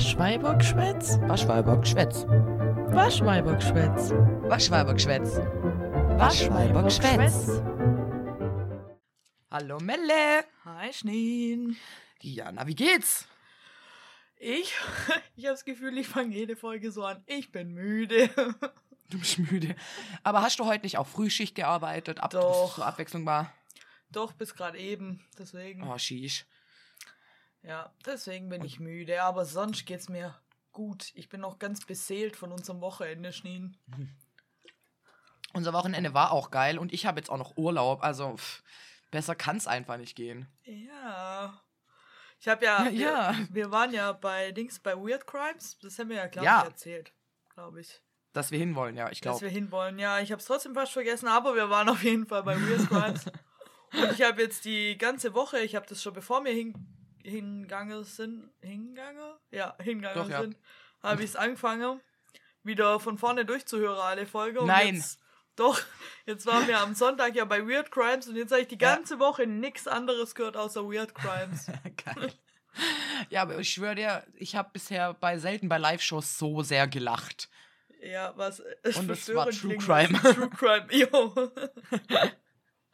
Waschweibergschwätz? Waschweibergschwätz. Waschweibergschwätz. Waschweibergschwätz. Waschweibergschwätz. Hallo Melle. Hi, Schneen. Ja, na, wie geht's? Ich, ich habe das Gefühl, ich fange jede Folge so an. Ich bin müde. Du bist müde. Aber hast du heute nicht auch Frühschicht gearbeitet? Ab, Doch. Abwechslung war? Doch, bis gerade eben. Deswegen. Oh, schieß. Ja, deswegen bin ich müde. Aber sonst geht's mir gut. Ich bin noch ganz beseelt von unserem Wochenende, Schneen. Unser Wochenende war auch geil und ich habe jetzt auch noch Urlaub. Also, pff, besser kann's einfach nicht gehen. Ja. Ich habe ja, Ja. Wir, wir waren ja bei Dings bei Weird Crimes. Das haben wir ja, glaube Ja. ich, erzählt. Glaube ich. Dass wir hinwollen, ja, ich Dass glaube. wir hinwollen. Ja, ich habe es trotzdem fast vergessen, aber wir waren auf jeden Fall bei Weird Crimes. Und ich habe jetzt die ganze Woche, ich habe das schon bevor wir hin, hingegangen sind, hingegangen? Ja, hingegangen Doch, ja. sind, habe ich es angefangen, wieder von vorne durchzuhören, alle Folgen. Und Nein. Jetzt, doch, jetzt waren wir am Sonntag ja bei Weird Crimes und jetzt habe ich die Ja. ganze Woche nichts anderes gehört außer Weird Crimes. geil. Ja, aber ich schwöre dir, ich habe bisher bei selten bei Live-Shows so sehr gelacht. Ja, was Und es war True Crime. True Crime, jo.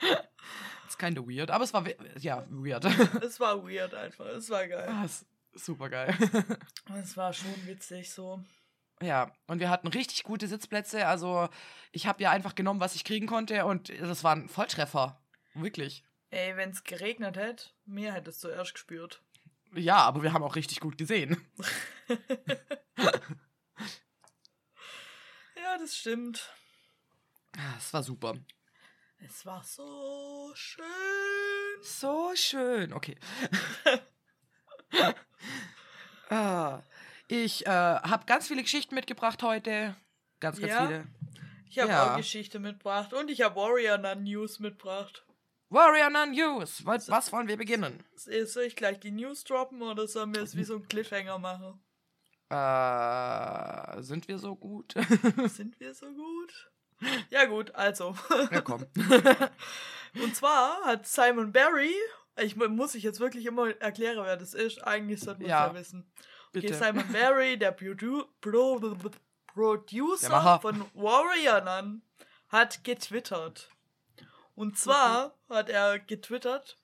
Ist keine weird, aber es war ja weird. Es war weird einfach, es war geil. Ah, super geil. Es war schon witzig so. Ja, und wir hatten richtig gute Sitzplätze. Also, ich habe ja einfach genommen, was ich kriegen konnte, und das waren Volltreffer. Wirklich. Ey, wenn es geregnet hätte, mir hätte es zuerst gespürt. Ja, aber wir haben auch richtig gut gesehen. Ja, das stimmt. Ah, Es war super. Es war so schön. So schön. Okay. ah, ich äh, habe ganz viele Geschichten mitgebracht heute. Ganz, ganz Ja? viele. Ich habe Ja. auch Geschichte mitgebracht und ich habe Warrior Nun News mitgebracht. Warrior Nun News. Was, was wollen wir beginnen? Soll ich gleich die News droppen oder sollen wir es wie so ein Cliffhanger machen? Äh, sind wir so gut? Sind wir so gut? Ja gut, also. ja, komm. Und zwar hat Simon Barry, ich mu- muss ich jetzt wirklich immer erklären, wer das ist. Eigentlich sollte man Ja, ja wissen. Okay, Bitte. Simon Barry, der Produ Pro Der Producer Macher. von Warrior Nun, hat getwittert. Und zwar hat er getwittert: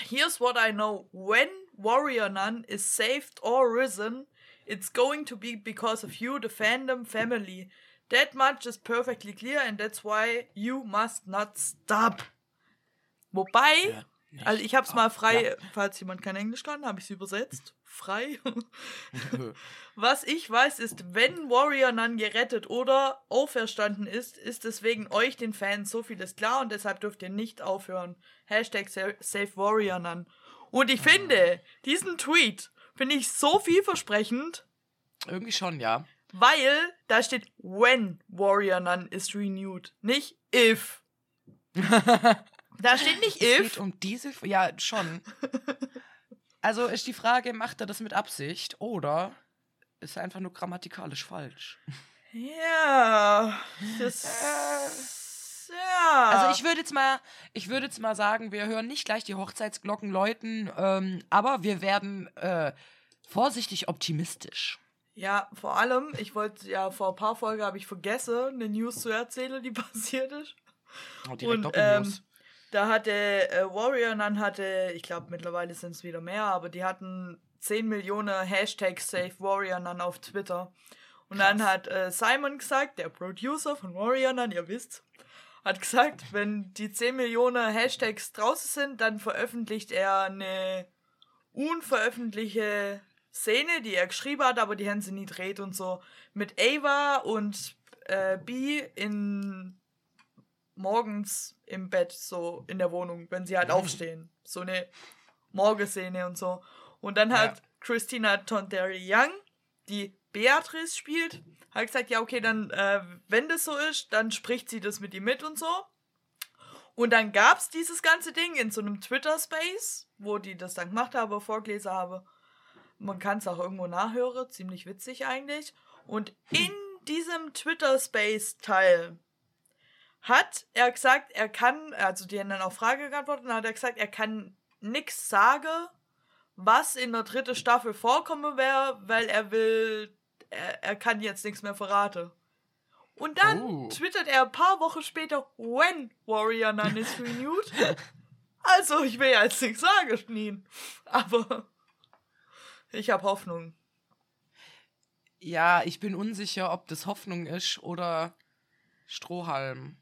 Here's what I know. When Warrior Nun is saved or risen, it's going to be because of you, the fandom family. That much is perfectly clear and that's why you must not stop. Wobei, nicht also ich habe es mal frei, Ja. falls jemand kein Englisch kann, habe ich es übersetzt. Frei. Was ich weiß, ist, wenn Warrior Nun gerettet oder auferstanden ist, ist es wegen euch, den Fans, so vieles klar und deshalb dürft ihr nicht aufhören. Hashtag Sa- Save Warrior Nun. Und ich finde, diesen Tweet finde ich so vielversprechend, Irgendwie schon, ja. Weil da steht, when Warrior Nun is renewed, nicht if. Da steht nicht Es if. geht um diese. Ja, schon. Also ist die Frage, macht er das mit Absicht oder ist er einfach nur grammatikalisch falsch? Ja, das. Ja. Also ich würde jetzt mal, ich würde jetzt mal sagen, wir hören nicht gleich die Hochzeitsglocken läuten, ähm, aber wir werden äh, vorsichtig optimistisch. Ja, vor allem, ich wollte ja vor ein paar Folgen habe ich vergessen, eine News zu erzählen, die passiert ist. Oh, direkt Und ähm, da hatte äh, Warrior Nun hatte, ich glaube mittlerweile sind es wieder mehr, aber die hatten 10 Millionen Hashtags Save Warrior Nun auf Twitter. Und dann Krass. hat äh, Simon gesagt, der Producer von Warrior Nun, ihr wisst, hat gesagt, wenn die 10 Millionen Hashtags draußen sind, dann veröffentlicht er eine unveröffentlichte Szene, die er geschrieben hat, aber die haben sie nie dreht und so. Mit Ava und äh, B in morgens im Bett, so in der Wohnung, wenn sie halt Mhm. aufstehen. So eine Morgenszene und so. Und dann hat Ja. Christina Tonteri Young, die Beatrice spielt, hat gesagt, ja, okay, dann, äh, wenn das so ist, dann spricht sie das mit ihm mit und so. Und dann gab's dieses ganze Ding in so einem Twitter-Space, wo die das dann gemacht haben, vorgelesen habe. Man kann es auch irgendwo nachhören, ziemlich witzig eigentlich. Und in diesem Twitter-Space-Teil hat er gesagt, er kann, also die haben dann auf Frage geantwortet, und dann hat er gesagt, er kann nix sagen, was in der dritten Staffel vorkommen wäre, weil er will, er, er kann jetzt nichts mehr verraten. Und dann Oh. twittert er ein paar Wochen später, when Warrior Nun is renewed. also, ich will ja jetzt nichts sagen, Schneen. Aber ich habe Hoffnung. Ja, ich bin unsicher, ob das Hoffnung ist oder Strohhalm.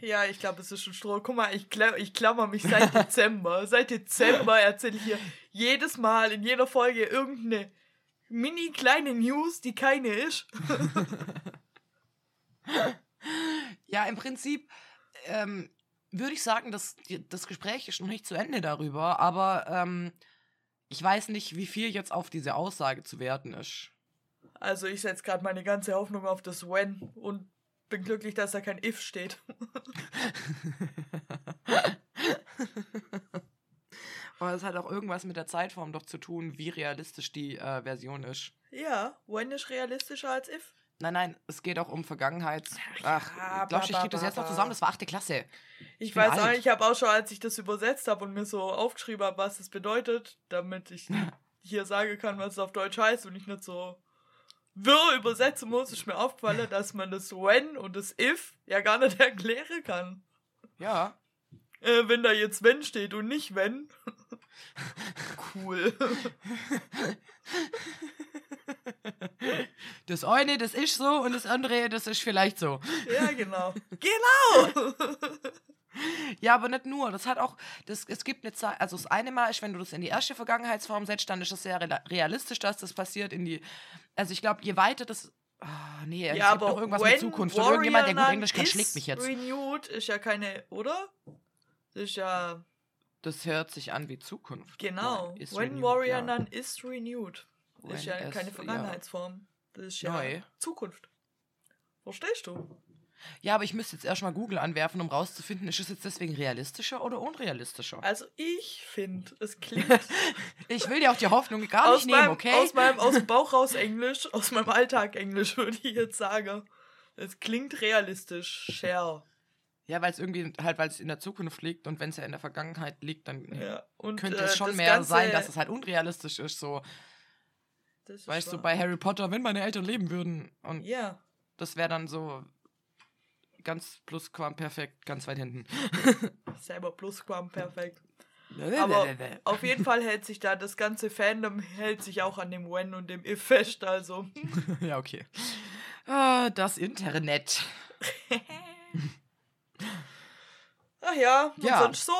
Ja, ich glaube, es ist schon Stroh. Guck mal, ich, kla ich klammer mich seit Dezember. seit Dezember erzähle ich hier jedes Mal in jeder Folge irgendeine mini kleine News, die keine ist. Ja, im Prinzip ähm, würde ich sagen, dass das Gespräch ist noch nicht zu Ende darüber, aber ähm, ich weiß nicht, wie viel jetzt auf diese Aussage zu werten ist. Also ich setze gerade meine ganze Hoffnung auf das When und bin glücklich, dass da kein If steht. Aber es hat auch irgendwas mit der Zeitform doch zu tun, wie realistisch die äh, Version ist. Ja, When ist realistischer als If. Nein, nein, es geht auch um Vergangenheits... ja, Ach, du, ich ba, krieg das ba, jetzt noch zusammen? Das war achte Klasse. Ich bin weiß auch, alt. ich habe auch schon, als ich das übersetzt habe und mir so aufgeschrieben habe, was es bedeutet, damit ich hier sagen kann, was es auf Deutsch heißt und ich nicht so wirr übersetzen muss, ist mir aufgefallen, dass man das When und das If ja gar nicht erklären kann. Ja. Äh, wenn da jetzt Wenn steht und nicht Wenn. cool. Das eine, das ist so und das andere, das ist vielleicht so. ja, genau. Genau! Ja, aber nicht nur. Das hat auch, das, es gibt eine Zeit, also das eine Mal ist, wenn du das in die erste Vergangenheitsform setzt, dann ist das sehr realistisch, dass das passiert in die, also ich glaube, je weiter das, ah, nee, es ja, gibt aber noch irgendwas mit Zukunft und irgendjemand, der gut Warrior Englisch kann, schlägt mich jetzt. Renewed ist ja keine, oder? Das ist ja, Das hört sich an wie Zukunft. genau. Nein, When renewed, Warrior ja. Nun is renewed. Das ist ja es- keine. Vergangenheitsform. Das ist ja Neu. Zukunft. Verstehst du? Ja, aber ich müsste jetzt erstmal Google anwerfen, um rauszufinden, ist es jetzt deswegen realistischer oder unrealistischer? Also ich finde, es klingt Ich will dir auch die Hoffnung gar nicht nehmen, meinem, okay? aus meinem aus dem Bauch raus Englisch, aus meinem Alltag Englisch würde ich jetzt sagen. Es klingt realistisch. Share. Ja, weil es irgendwie halt, weil es in der Zukunft liegt und wenn es ja in der Vergangenheit liegt, dann Ja. Und, könnte äh, es schon das mehr Ganze, sein, dass es halt unrealistisch ist. So, weißt du, wahr. bei Harry Potter, wenn meine Eltern leben würden. Und Ja. das wäre dann so ganz plusquamperfekt, ganz weit hinten. Selber Plusquam, perfekt. Aber auf jeden Fall hält sich da das ganze Fandom hält sich auch an dem When und dem If fest, also. ja, okay. Ah, das Internet. Ach ja, und Ja. sonst so?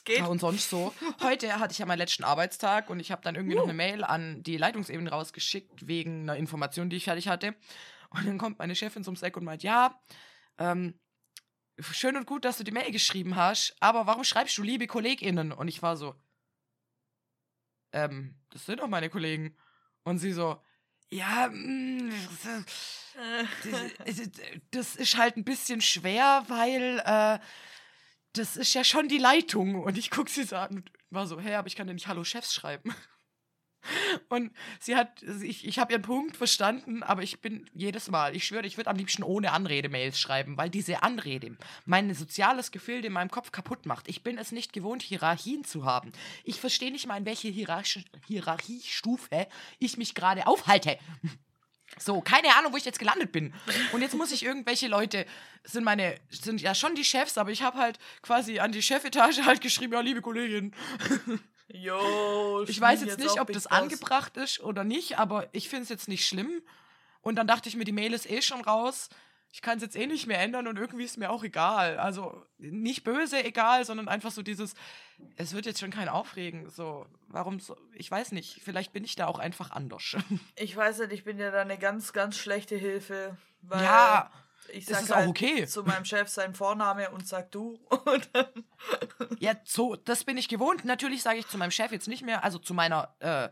Es geht. Ja, und sonst so. Heute hatte ich ja meinen letzten Arbeitstag und ich habe dann irgendwie noch eine Mail an die Leitungsebene rausgeschickt wegen einer Information, die ich fertig hatte. Und dann kommt meine Chefin zum Eck und meint, ja, ähm, schön und gut, dass du die Mail geschrieben hast, aber warum schreibst du liebe KollegInnen? Und ich war so, ähm, das sind doch meine Kollegen. Und sie so, ja, mm, Äh, das, das ist halt ein bisschen schwer, weil äh, das ist ja schon die Leitung. Und ich gucke sie so an und war so, hä, aber ich kann ja nicht Hallo Chefs schreiben. Und sie hat, ich, ich habe ihren Punkt verstanden, aber ich bin jedes Mal, ich schwöre, ich würde am liebsten ohne Anrede Mails schreiben, weil diese Anrede mein soziales Gefilde in meinem Kopf kaputt macht. Ich bin es nicht gewohnt, Hierarchien zu haben. Ich verstehe nicht mal, in welche Hierarchi Hierarchiestufe ich mich gerade aufhalte. So, keine Ahnung, wo ich jetzt gelandet bin. Und jetzt muss ich irgendwelche Leute, sind meine, sind ja schon die Chefs, aber ich habe halt quasi an die Chefetage halt geschrieben, ja, liebe Kollegin. Jo, Ich weiß Schmied jetzt nicht, ob das Boss. angebracht ist oder nicht, aber ich finde es jetzt nicht schlimm. Und dann dachte ich mir, die Mail ist eh schon raus. Ich kann es jetzt eh nicht mehr ändern und irgendwie ist mir auch egal. Also nicht böse egal, sondern einfach so dieses, es wird jetzt schon kein Aufregen. So, warum so? Ich weiß nicht. Vielleicht bin ich da auch einfach anders. Ich weiß nicht, ich bin ja da eine ganz, ganz schlechte Hilfe. Weil Ja, ich sag ist auch halt okay. zu meinem Chef seinen Vorname und sag du. Und Ja, so, das bin ich gewohnt. Natürlich sage ich zu meinem Chef jetzt nicht mehr, also zu meiner äh,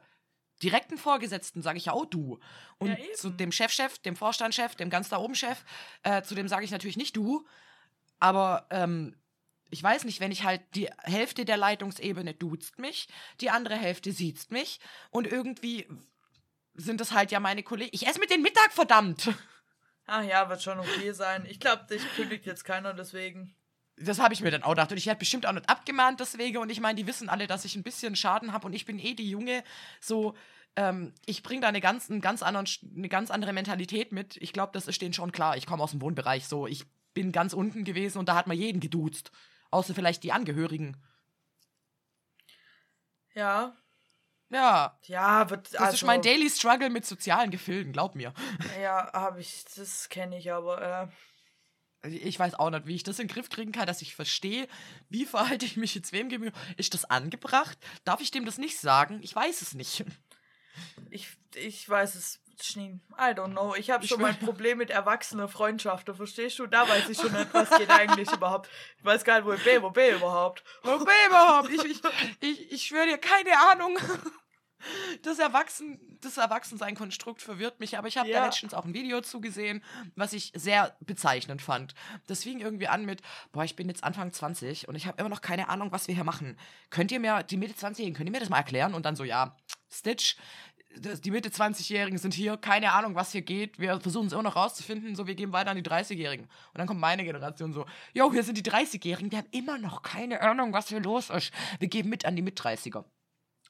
direkten Vorgesetzten sage ich ja auch du. Und Ja, zu dem Chefchef, dem Vorstandschef, dem ganz da oben Chef, äh, zu dem sage ich natürlich nicht du. Aber ähm, ich weiß nicht, wenn ich halt die Hälfte der Leitungsebene duzt mich, die andere Hälfte sieht mich und irgendwie sind das halt ja meine Kollegen. Ich esse mit den Mittag, verdammt! ach ja, wird schon okay sein. Ich glaube, dich kündigt jetzt keiner deswegen. Das habe ich mir dann auch gedacht. Und ich werde bestimmt auch nicht abgemahnt deswegen. Und ich meine, die wissen alle, dass ich ein bisschen Schaden habe. Und ich bin eh die Junge. So, ähm, ich bringe da eine ganz, einen ganz anderen, eine ganz andere Mentalität mit. Ich glaube, das ist denen schon klar. Ich komme aus dem Wohnbereich. So, ich bin ganz unten gewesen und da hat man jeden geduzt. Außer vielleicht die Angehörigen. Ja. Ja. Ja, wird. Das also, ist mein Daily Struggle mit sozialen Gefilden, glaub mir. Ja, habe ich, das kenne ich aber. Äh. Ich weiß auch nicht, wie ich das in den Griff kriegen kann, dass ich verstehe, wie verhalte ich mich jetzt wem gegenüber. Ist das angebracht? Darf ich dem das nicht sagen? Ich weiß es nicht. Ich, ich weiß es Schneen. I don't know. Ich habe schon mein Problem mit erwachsener Freundschaften. Verstehst du? Da weiß ich schon nicht, was geht eigentlich überhaupt. Ich weiß gar nicht, wo ich bin. Wo bin ich überhaupt? Wo bin ich überhaupt? Ich, ich, ich, ich schwöre dir, keine Ahnung. Das, Erwachsen, das Erwachsensein-Konstrukt verwirrt mich, aber ich habe ja. da letztens auch ein Video zugesehen, was ich sehr bezeichnend fand. Das fing irgendwie an mit, boah, ich bin jetzt Anfang 20 und ich habe immer noch keine Ahnung, was wir hier machen. Könnt ihr mir, die Mitte 20-Jährigen, könnt ihr mir das mal erklären? Und dann so, ja, Stitch, die Mitte 20-Jährigen sind hier, keine Ahnung, was hier geht. Wir versuchen es immer noch rauszufinden, so wir geben weiter an die 30-Jährigen. Und dann kommt meine Generation so, jo, hier sind die 30-Jährigen, die haben immer noch keine Ahnung, was hier los ist. Wir geben mit an die Mit-30er.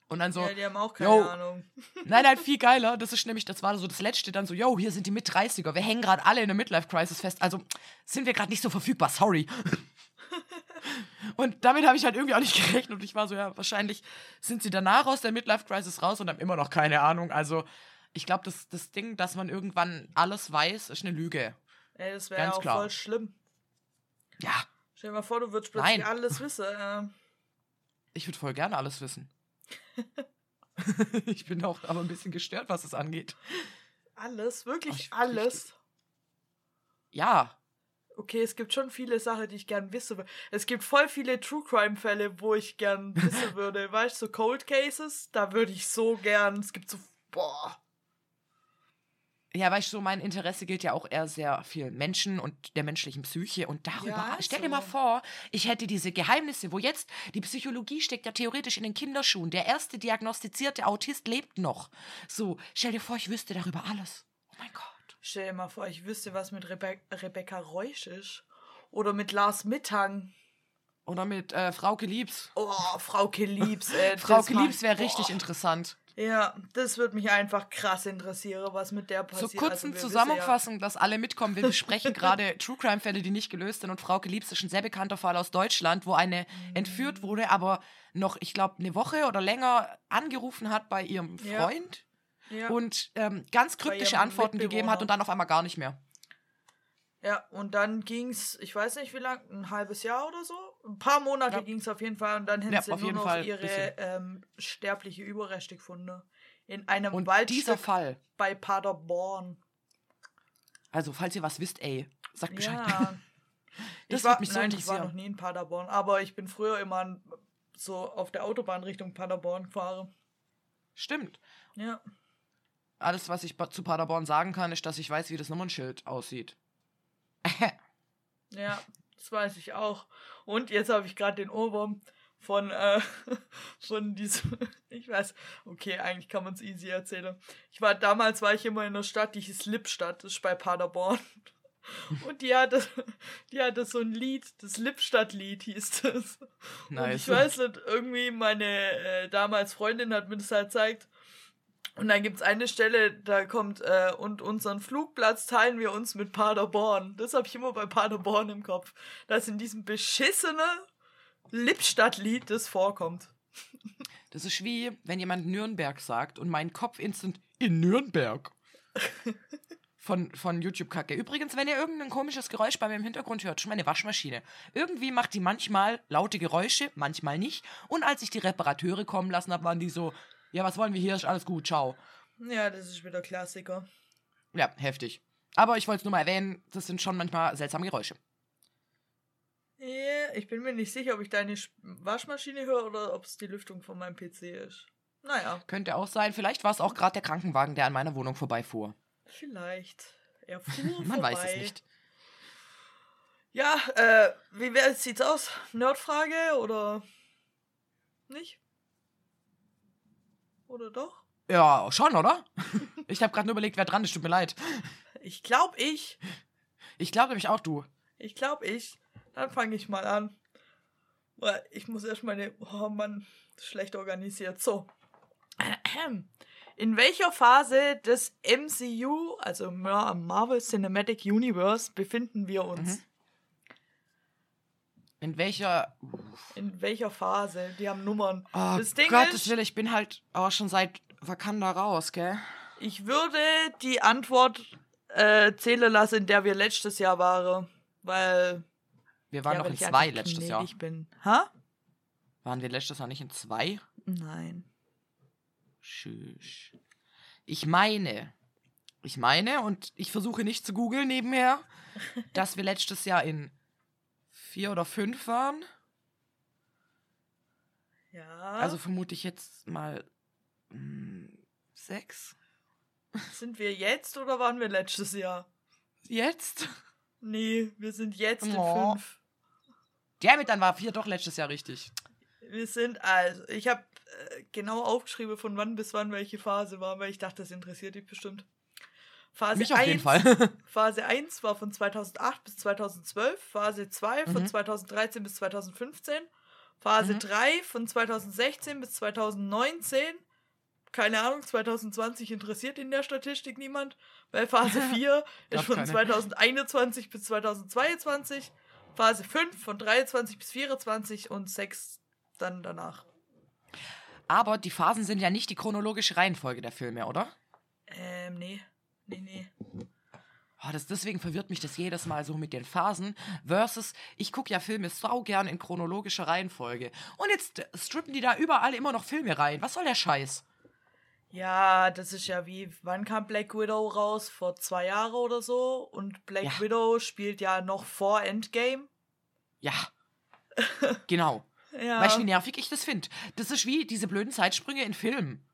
Und dann so, ja, die haben auch keine yo, Ahnung. Nein, nein, viel geiler. Das ist nämlich, das war so das Letzte, dann so, yo, hier sind die Mit-30er. Wir hängen gerade alle in der Midlife-Crisis fest. Also sind wir gerade nicht so verfügbar, sorry. Und damit habe ich halt irgendwie auch nicht gerechnet. Und ich war so, ja, wahrscheinlich sind sie danach aus der Midlife-Crisis raus und haben immer noch keine Ahnung. Also, ich glaube, das, das Ding, dass man irgendwann alles weiß, ist eine Lüge. Ey, das wäre ja auch klar. voll schlimm. Ja. Stell dir mal vor, du würdest plötzlich Nein. alles wissen. Äh. Ich würde voll gerne alles wissen. ich bin auch aber ein bisschen gestört, was es angeht. Alles? Wirklich Ach, alles? Ja okay, es gibt schon viele Sachen, die ich gern wissen würde. Es gibt voll viele True Crime Fälle, wo ich gern wissen würde. weißt du, so Cold Cases, da würde ich so gern. Es gibt so, boah. Ja, weißt du, so mein Interesse gilt ja auch eher sehr viel Menschen und der menschlichen Psyche. Und darüber, ja, stell so. dir mal vor, ich hätte diese Geheimnisse, wo jetzt die Psychologie steckt ja theoretisch in den Kinderschuhen. Der erste diagnostizierte Autist lebt noch. So, stell dir vor, ich wüsste darüber alles. Oh mein Gott. Stell dir mal vor, ich wüsste, was mit Rebe Rebecca Reusch ist. Oder mit Lars Mittang. Oder mit äh, Frauke Liebs. Oh, Frauke Liebs. Äh, Frauke Liebs wäre richtig interessant. Ja, das würde mich einfach krass interessieren, was mit der passiert. Zur kurzen also, Zusammenfassung, ja. dass alle mitkommen. Wir besprechen gerade True Crime Fälle, die nicht gelöst sind. Und Frauke Liebs ist ein sehr bekannter Fall aus Deutschland, wo eine mhm. entführt wurde, aber noch, ich glaube, eine Woche oder länger angerufen hat bei ihrem Freund. Ja ja. und ähm, ganz kryptische Antworten gegeben hat und dann auf einmal gar nicht mehr. Ja, und dann ging's, ich weiß nicht wie lang, ein halbes Jahr oder so. Ein paar Monate ja. ging es auf jeden Fall und dann hätten ja, sie nur noch Fall ihre ähm, sterbliche Überreste gefunden. In einem und Waldstück dieser Fall bei Paderborn. Also, falls ihr was wisst, ey, sagt Bescheid. Ja. das ich war, mich so nein, ich war noch nie in Paderborn, aber ich bin früher immer so auf der Autobahn Richtung Paderborn gefahren. Stimmt. Ja. Alles, was ich zu Paderborn sagen kann, ist, dass ich weiß, wie das Nummernschild aussieht. Ja, das weiß ich auch. Und jetzt habe ich gerade den Ohrwurm von, äh, von diesem, ich weiß, okay, eigentlich kann man es easy erzählen. Ich war, damals war ich immer in einer Stadt, die hieß Lippstadt, das ist bei Paderborn. Und die hatte, die hatte so ein Lied, das Lippstadt-Lied hieß das. Nice. Und ich weiß nicht, irgendwie meine äh, damals Freundin hat mir das halt gezeigt. Und dann gibt es eine Stelle, da kommt, äh, und unseren Flugplatz teilen wir uns mit Paderborn. Das habe ich immer bei Paderborn im Kopf. Dass in diesem beschissene Lippstadt-Lied das vorkommt. Das ist wie, wenn jemand Nürnberg sagt und mein Kopf instant in Nürnberg. von, von YouTube-Kacke. Übrigens, wenn ihr irgendein komisches Geräusch bei mir im Hintergrund hört, schon meine Waschmaschine. Irgendwie macht die manchmal laute Geräusche, manchmal nicht. Und als ich die Reparateure kommen lassen habe, waren die so, ja, was wollen wir hier? Ist alles gut, ciao. Ja, das ist wieder Klassiker. Ja, heftig. Aber ich wollte es nur mal erwähnen, das sind schon manchmal seltsame Geräusche. Ja, ich bin mir nicht sicher, ob ich deine Waschmaschine höre oder ob es die Lüftung von meinem PC ist. Naja. Könnte auch sein. Vielleicht war es auch gerade der Krankenwagen, der an meiner Wohnung vorbeifuhr. Vielleicht. Er fuhr Man vorbei. weiß es nicht. Ja, äh, wie sieht's aus? Nerdfrage oder nicht? Oder doch? Ja, schon, oder? ich habe gerade nur überlegt, wer dran ist. Tut mir leid. Ich glaube ich. Ich glaube nämlich auch du. Ich glaube ich. dann fange ich mal an. Weil Ich muss erst meine. Oh Mann, schlecht organisiert. So. In welcher Phase des MCU, also Mar- Marvel Cinematic Universe, befinden wir uns? Mhm. In welcher. In welcher Phase? Die haben Nummern. Oh, das Ding Gottes ist, Willen, ich bin halt auch schon seit Wakanda raus, gell? ich würde die Antwort äh, zählen lassen, in der wir letztes Jahr waren. Weil. Wir waren ja, noch in ich zwei letztes Jahr. gnädig bin. Ha? Waren wir letztes Jahr nicht in zwei? Nein. Tschüss. Ich meine, ich meine, und ich versuche nicht zu googeln nebenher, dass wir letztes Jahr in vier oder fünf waren. Ja. Also vermute ich jetzt mal mh, sechs. sind wir jetzt oder waren wir letztes Jahr? Jetzt? Nee, wir sind jetzt in Oh. fünf. Damit dann war vier doch letztes Jahr richtig. Wir sind also, ich habe äh, genau aufgeschrieben, von wann bis wann welche Phase war, weil ich dachte, das interessiert dich bestimmt. Phase Mich auf 1, jeden Fall. Phase 1 war von 2008 bis 2012, Phase 2 von Mhm. 2013 bis 2015, Phase Mhm. 3 von 2016 bis 2019. Keine Ahnung, 2020 interessiert in der Statistik niemand, weil Phase 4 ist von keine. 2021 bis 2022, Phase 5 von 23 bis 24 und 6 dann danach. Aber die Phasen sind ja nicht die chronologische Reihenfolge der Filme, oder? Ähm, nee. Nee, nee. Oh, das, deswegen verwirrt mich das jedes Mal so mit den Phasen. Versus, ich gucke ja Filme sau gern in chronologischer Reihenfolge. Und jetzt strippen die da überall immer noch Filme rein. Was soll der Scheiß? Ja, das ist ja wie, wann kam Black Widow raus? Vor zwei Jahren oder so. Und Black Ja. Widow spielt ja noch vor Endgame. Ja. genau. Ja. Weißt du, wie nervig ich das finde? Das ist wie diese blöden Zeitsprünge in Filmen.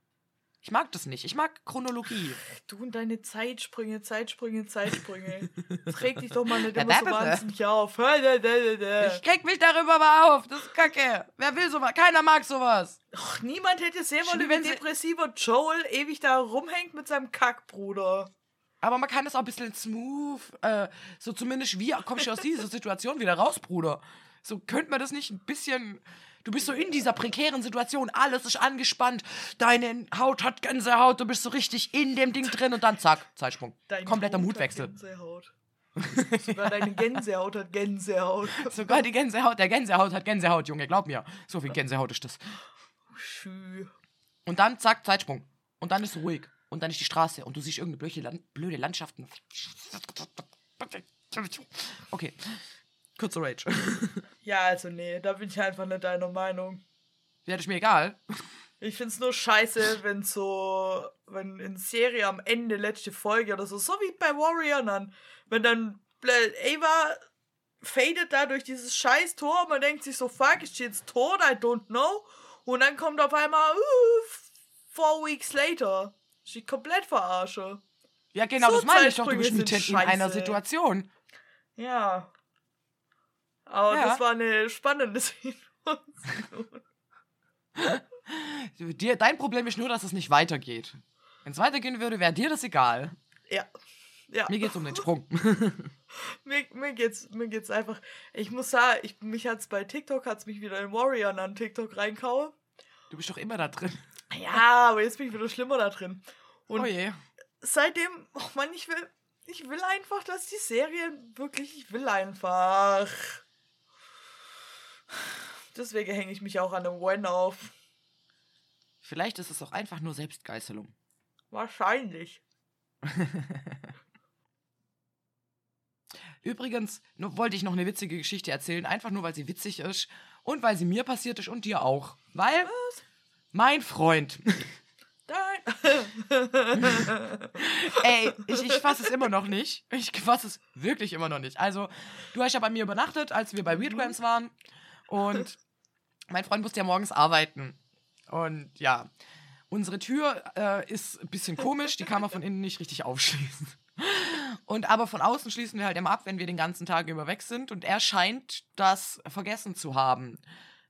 Ich mag das nicht. Ich mag Chronologie. Du und deine Zeitsprünge, Zeitsprünge, Zeitsprünge. Das regt dich doch mal nicht immer so wahnsinnig auf. Ich krieg mich darüber mal auf. Das ist kacke. Wer will sowas? Keiner mag sowas. Och, niemand hätte sehen wollen, wie wenn depressiver Joel ewig da rumhängt mit seinem Kackbruder. Aber man kann das auch ein bisschen smooth, äh, so zumindest, wie kommst du aus dieser Situation wieder raus, Bruder? So könnte man das nicht ein bisschen. Du bist so in dieser prekären Situation, alles ist angespannt, deine Haut hat Gänsehaut, du bist so richtig in dem Ding drin und dann zack, Zeitsprung. Dein Kompletter Haut Mutwechsel. Gänsehaut. Sogar deine Gänsehaut hat Gänsehaut. Sogar die Gänsehaut, der Gänsehaut hat Gänsehaut, Junge, glaub mir. So viel Gänsehaut ist das. Schü. Und dann zack, Zeitsprung. Und dann ist ruhig. Und dann ist die Straße und du siehst irgendeine blöde, Land blöde Landschaften. Okay. Kurzer Rage. Ja, also nee, da bin ich einfach nicht deiner Meinung. Wäre das mir egal. Ich find's nur scheiße, wenn so, wenn in Serie am Ende letzte Folge oder so, so wie bei Warrior dann, wenn dann Ava fadet da durch dieses scheiß Tor, und man denkt sich so, fuck, ist sie jetzt tot? I don't know. Und dann kommt auf einmal, uh, four weeks later. Sie komplett verarsche. Ja, genau, So das meine ich doch. Du bist mitten in einer. Situation. Ja. Aber Ja. das war eine spannende Situation. Dir, dein Problem ist nur, dass es nicht weitergeht. Wenn es weitergehen würde, wäre dir das egal. Ja. Ja. Mir geht's um den Sprung. Mir, mir geht's mir geht's einfach. Ich muss sagen, ich, mich hat's bei TikTok hat's mich wieder in Warrior an TikTok reinkauen. Du bist doch immer da drin. Ja, aber jetzt bin ich wieder schlimmer da drin. Und oh je. seitdem, oh Mann, ich will ich will einfach, dass die Serie wirklich, ich will einfach. Deswegen hänge ich mich auch an dem Wen auf. Vielleicht ist es auch einfach nur Selbstgeißelung. Wahrscheinlich. Übrigens, nur wollte ich noch eine witzige Geschichte erzählen, einfach nur, weil sie witzig ist und weil sie mir passiert ist und dir auch. Weil mein Freund, Nein. ey, ich, ich fasse es immer noch nicht. Ich fasse es wirklich immer noch nicht. Also, du hast ja bei mir übernachtet, als wir bei Weirdgrams waren und mein Freund musste ja morgens arbeiten. Und ja, unsere Tür äh, ist ein bisschen komisch, die kann man von innen nicht richtig aufschließen. Und aber von außen schließen wir halt immer ab, wenn wir den ganzen Tag über weg sind. Und er scheint das vergessen zu haben.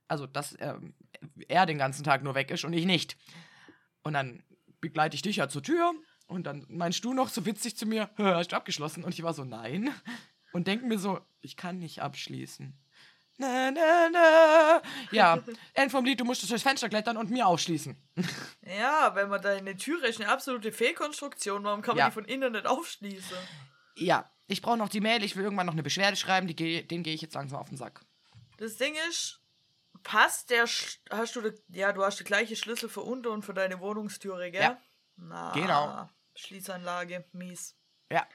Also, dass ähm, er den ganzen Tag nur weg ist und ich nicht. Und dann begleite ich dich ja zur Tür. Und dann meinst du noch so witzig zu mir, "Hä, hast du abgeschlossen? Und ich war so, nein. Und denke mir so, ich kann nicht abschließen. Na, na, na. Ja, End vom Lied, du musst durchs Fenster klettern und mir aufschließen. Ja, wenn man deine Türe ist eine absolute Fehlkonstruktion, warum kann man Ja. die von innen nicht aufschließen? Ja, ich brauche noch die Mail, ich will irgendwann noch eine Beschwerde schreiben, die dem gehe ich jetzt langsam auf den Sack. Das Ding ist, passt der, Sch hast du, de, ja, du hast die gleiche Schlüssel für unter und für deine Wohnungstüre, gell? Ja. Na, Genau. Schließanlage, mies. Ja.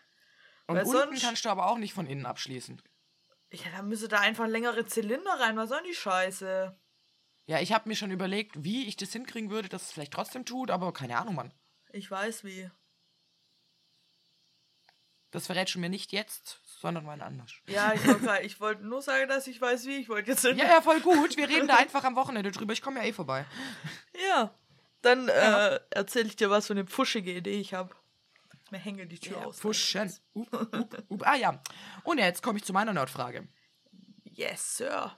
Und Weil unten kannst du aber auch nicht von innen abschließen. Ja, dann müsste da einfach längere Zylinder rein, was soll die Scheiße? Ja, ich habe mir schon überlegt, wie ich das hinkriegen würde, dass es vielleicht trotzdem tut, aber keine Ahnung, Mann. Ich weiß wie. Das verrätst du mir nicht jetzt, sondern wann anders. Ja, ich wollte wollt nur sagen, dass ich weiß wie. Ich wollte jetzt Ja, ja, voll gut. Wir reden da einfach am Wochenende drüber. Ich komme ja eh vorbei. Ja. Dann äh, erzähle ich dir was für eine pfuschige Idee ich habe. Mir hänge die Tür aus. Fuschen. Up, up, up. Ah ja. Und jetzt komme ich zu meiner Nerdfrage. Yes, Sir.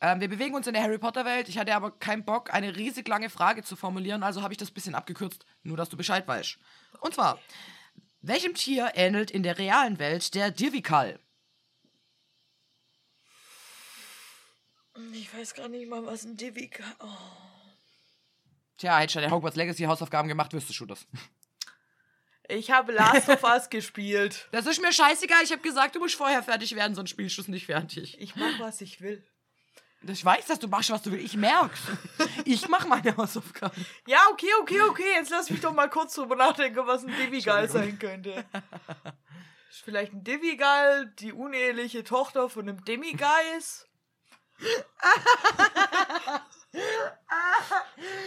Ähm, wir bewegen uns in der Harry Potter Welt. Ich hatte aber keinen Bock, eine riesig lange Frage zu formulieren, also habe ich das ein bisschen abgekürzt, nur dass du Bescheid weißt. Und zwar, welchem Tier ähnelt in der realen Welt der Dirvikal? Ich weiß gar nicht mal, was ein Divika. Oh. Tja, hättest du deine Hogwarts Legacy Hausaufgaben gemacht, wüsstest du das. Ich habe Last of Us gespielt. Das ist mir scheißegal. Ich habe gesagt, du musst vorher fertig werden, sonst spielst du es nicht fertig. Ich mach, was ich will. Ich weiß, dass du machst, was du willst. Ich merk's. Ich mache meine Hausaufgaben. Ja, okay, okay, okay. Jetzt lass mich doch mal kurz drüber nachdenken, was ein Divigal sein könnte. Ist vielleicht ein Divigal die uneheliche Tochter von einem Demigeist?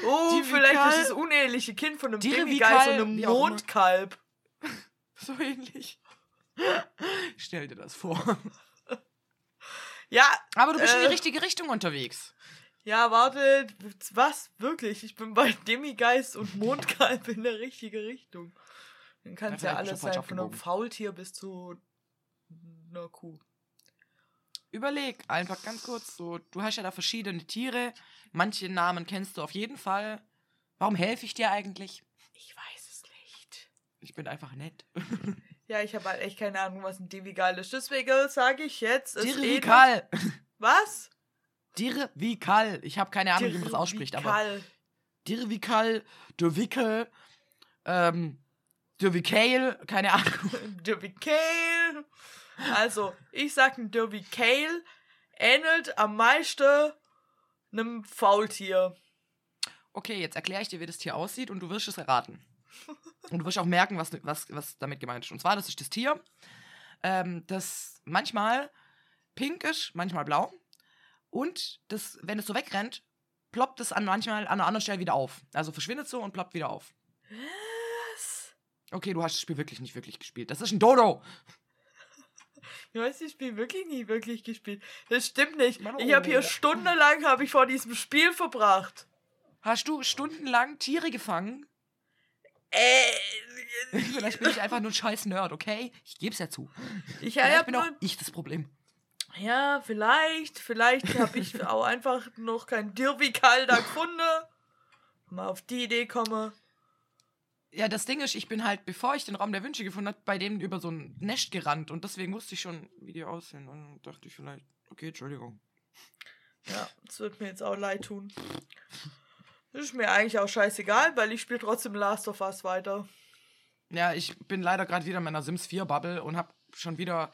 Oh, Divigal? vielleicht ist das uneheliche Kind von einem Demigeist und einem. Mondkalb. So ähnlich. Stell dir das vor. Ja, Aber du bist in Äh. die richtige Richtung unterwegs. ja, warte. Was? Wirklich? Ich bin bei Demigeist und Mondkalb in der richtigen Richtung. Dann kann es Ja, alles sein, von einem. Faultier bis zu einer Kuh. Überleg einfach ganz kurz so. Du hast ja da verschiedene Tiere. Manche Namen kennst du auf jeden Fall. Warum helfe ich dir eigentlich? Ich weiß es nicht. Ich bin einfach nett. Ja, ich habe halt echt keine Ahnung, was ein Divigal ist. Deswegen sage ich jetzt. Dirvikal. Was? Dirvikal. Ich habe keine Ahnung, wie man das ausspricht, aber Dirvikal. Dirvikal, Dirvikel, ähm, Dirvikale, keine Ahnung. Dirvikale. Also, ich sag ein Dirvikale ähnelt am meisten einem Faultier. Okay, jetzt erkläre ich dir, wie das Tier aussieht und du wirst es erraten. Und du wirst auch merken, was, was, was damit gemeint ist. Und zwar, das ist das Tier, ähm, das manchmal pink ist, manchmal blau. Und das, wenn es so wegrennt, ploppt es an manchmal an einer anderen Stelle wieder auf. Also verschwindet so und ploppt wieder auf. Was? Okay, du hast das Spiel wirklich nicht wirklich gespielt. Das ist ein Dodo. Ich weiß, ich Spiel wirklich nie wirklich gespielt. Das stimmt nicht. Ich habe hier stundenlang habe ich vor diesem Spiel verbracht. Hast du stundenlang Tiere gefangen? Äh, Vielleicht bin ich einfach nur ein scheiß Nerd, okay? Ich geb's ja zu. ich Vielleicht habe bin auch ich das Problem. Ja, vielleicht. Vielleicht habe ich auch einfach noch kein Dirvikal da gefunden. Mal auf die Idee komme. Ja, das Ding ist, ich bin halt, bevor ich den Raum der Wünsche gefunden habe, bei dem über so ein Nest gerannt und deswegen wusste ich schon, wie die aussehen. Und dann dachte ich vielleicht, okay, Entschuldigung. Ja, es wird mir jetzt auch leid tun. Das ist mir eigentlich auch scheißegal, weil ich spiele trotzdem Last of Us weiter. Ja, ich bin leider gerade wieder in meiner Sims 4 Bubble und habe schon wieder.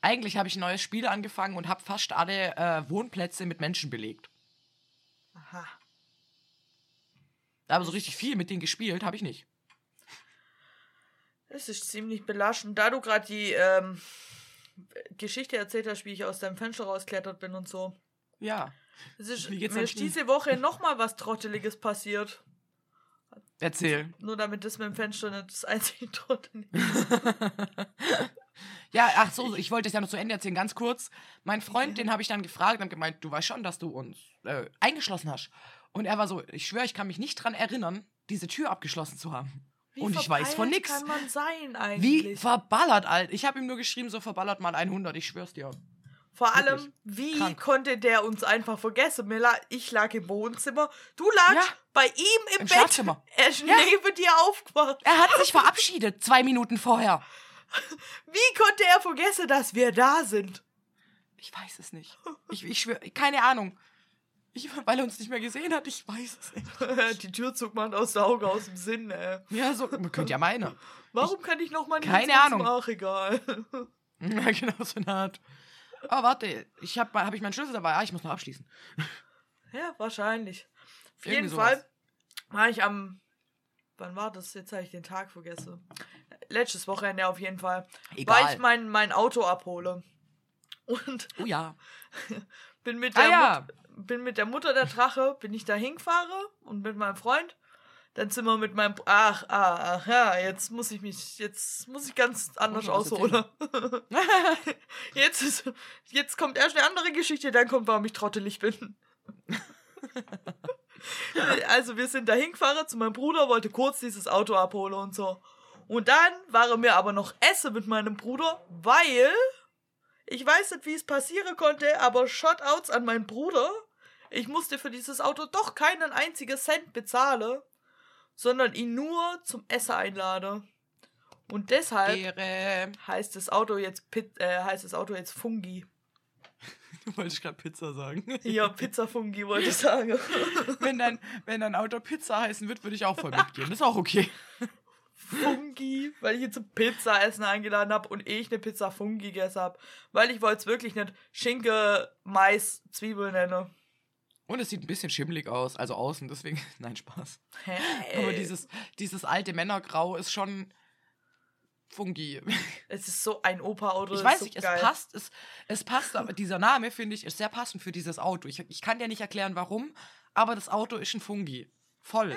Eigentlich habe ich ein neues Spiel angefangen und habe fast alle äh, Wohnplätze mit Menschen belegt. Aha. Aber so richtig viel mit denen gespielt habe ich nicht. Das ist ziemlich belastend. Da du gerade die ähm, Geschichte erzählt hast, wie ich aus deinem Fenster rausklettert bin und so. Ja. Es ist, Wie geht's mir denn ist diese Woche nochmal was Trotteliges passiert. Erzähl. Nur damit das mit dem Fenster nicht das einzige Trottel Ja, ach so, ich wollte es ja noch zu Ende erzählen, ganz kurz. Mein Freund, den habe ich dann gefragt und gemeint, du weißt schon, dass du uns äh, eingeschlossen hast. Und er war so, ich schwöre, ich kann mich nicht dran erinnern, diese Tür abgeschlossen zu haben. Wie und ich weiß von nix. kann man sein Wie eigentlich? verballert, Alter. Ich habe ihm nur geschrieben, so verballert mal 100, ich schwör's dir. Vor allem, wirklich wie krank. konnte der uns einfach vergessen? Mir la ich lag im Wohnzimmer, du lagst Ja. bei ihm im, Im Bett. Er ist Ja. neben dir aufgewacht. Er hat sich verabschiedet, zwei Minuten vorher. Wie konnte er vergessen, dass wir da sind? Ich weiß es nicht. Ich, ich schwöre, keine Ahnung. Ich, weil er uns nicht mehr gesehen hat, ich weiß es nicht. Die Tür zog man aus der Auge, aus dem Sinn, ey. Ja, so, man könnte ja meine. Warum kann ich noch mal Keine Ahnung. Ach, egal. Ja, genau so eine Art. Aber warte, ich habe hab ich meinen Schlüssel dabei? Ah, ich muss noch abschließen. Ja, wahrscheinlich. Auf Irgendwie jeden sowas. Fall war ich am. Wann war das? Jetzt habe ich den Tag vergessen. Letztes Wochenende auf jeden Fall. Egal. Weil ich mein, mein Auto abhole. Und Oh ja. bin mit Ah der, ja. Mut, bin mit der Mutter der Drache, bin ich da hingefahre und mit meinem Freund. Dann sind wir mit meinem. Ach, ah, ach, ja, jetzt muss ich mich. Jetzt muss ich ganz anders ausholen. jetzt, ist, jetzt kommt erst eine andere Geschichte, dann kommt, warum ich trottelig bin. also, wir sind da hingefahren zu meinem Bruder, wollte kurz dieses Auto abholen und so. Und dann waren wir aber noch essen mit meinem Bruder, weil. Ich weiß nicht, wie es passieren konnte, aber Shoutouts an meinen Bruder. Ich musste für dieses Auto doch keinen einzigen Cent bezahlen, sondern ihn nur zum Essen einladen. Und deshalb Ehre. heißt das Auto jetzt Pit, äh, heißt das Auto jetzt Fungi. Wollte ich gerade Pizza sagen. Ja, Pizza Fungi wollte ich sagen. wenn, dein, wenn dein Auto Pizza heißen wird, würde ich auch voll mitgehen. Das ist auch okay. Fungi, weil ich ihn zum Pizza essen eingeladen habe und ich eine Pizza Fungi gegessen habe. Weil ich wollte es wirklich nicht Schinke, Mais, Zwiebeln nennen. Und es sieht ein bisschen schimmelig aus, also außen, deswegen. Nein, Spaß. Hey. Aber dieses, dieses alte Männergrau ist schon Fungi. Es ist so ein Opa-Auto. Ich weiß so nicht, geil. es passt, es, es passt, aber dieser Name, finde ich, ist sehr passend für dieses Auto. Ich, ich kann dir nicht erklären, warum, aber das Auto ist ein Fungi. Voll.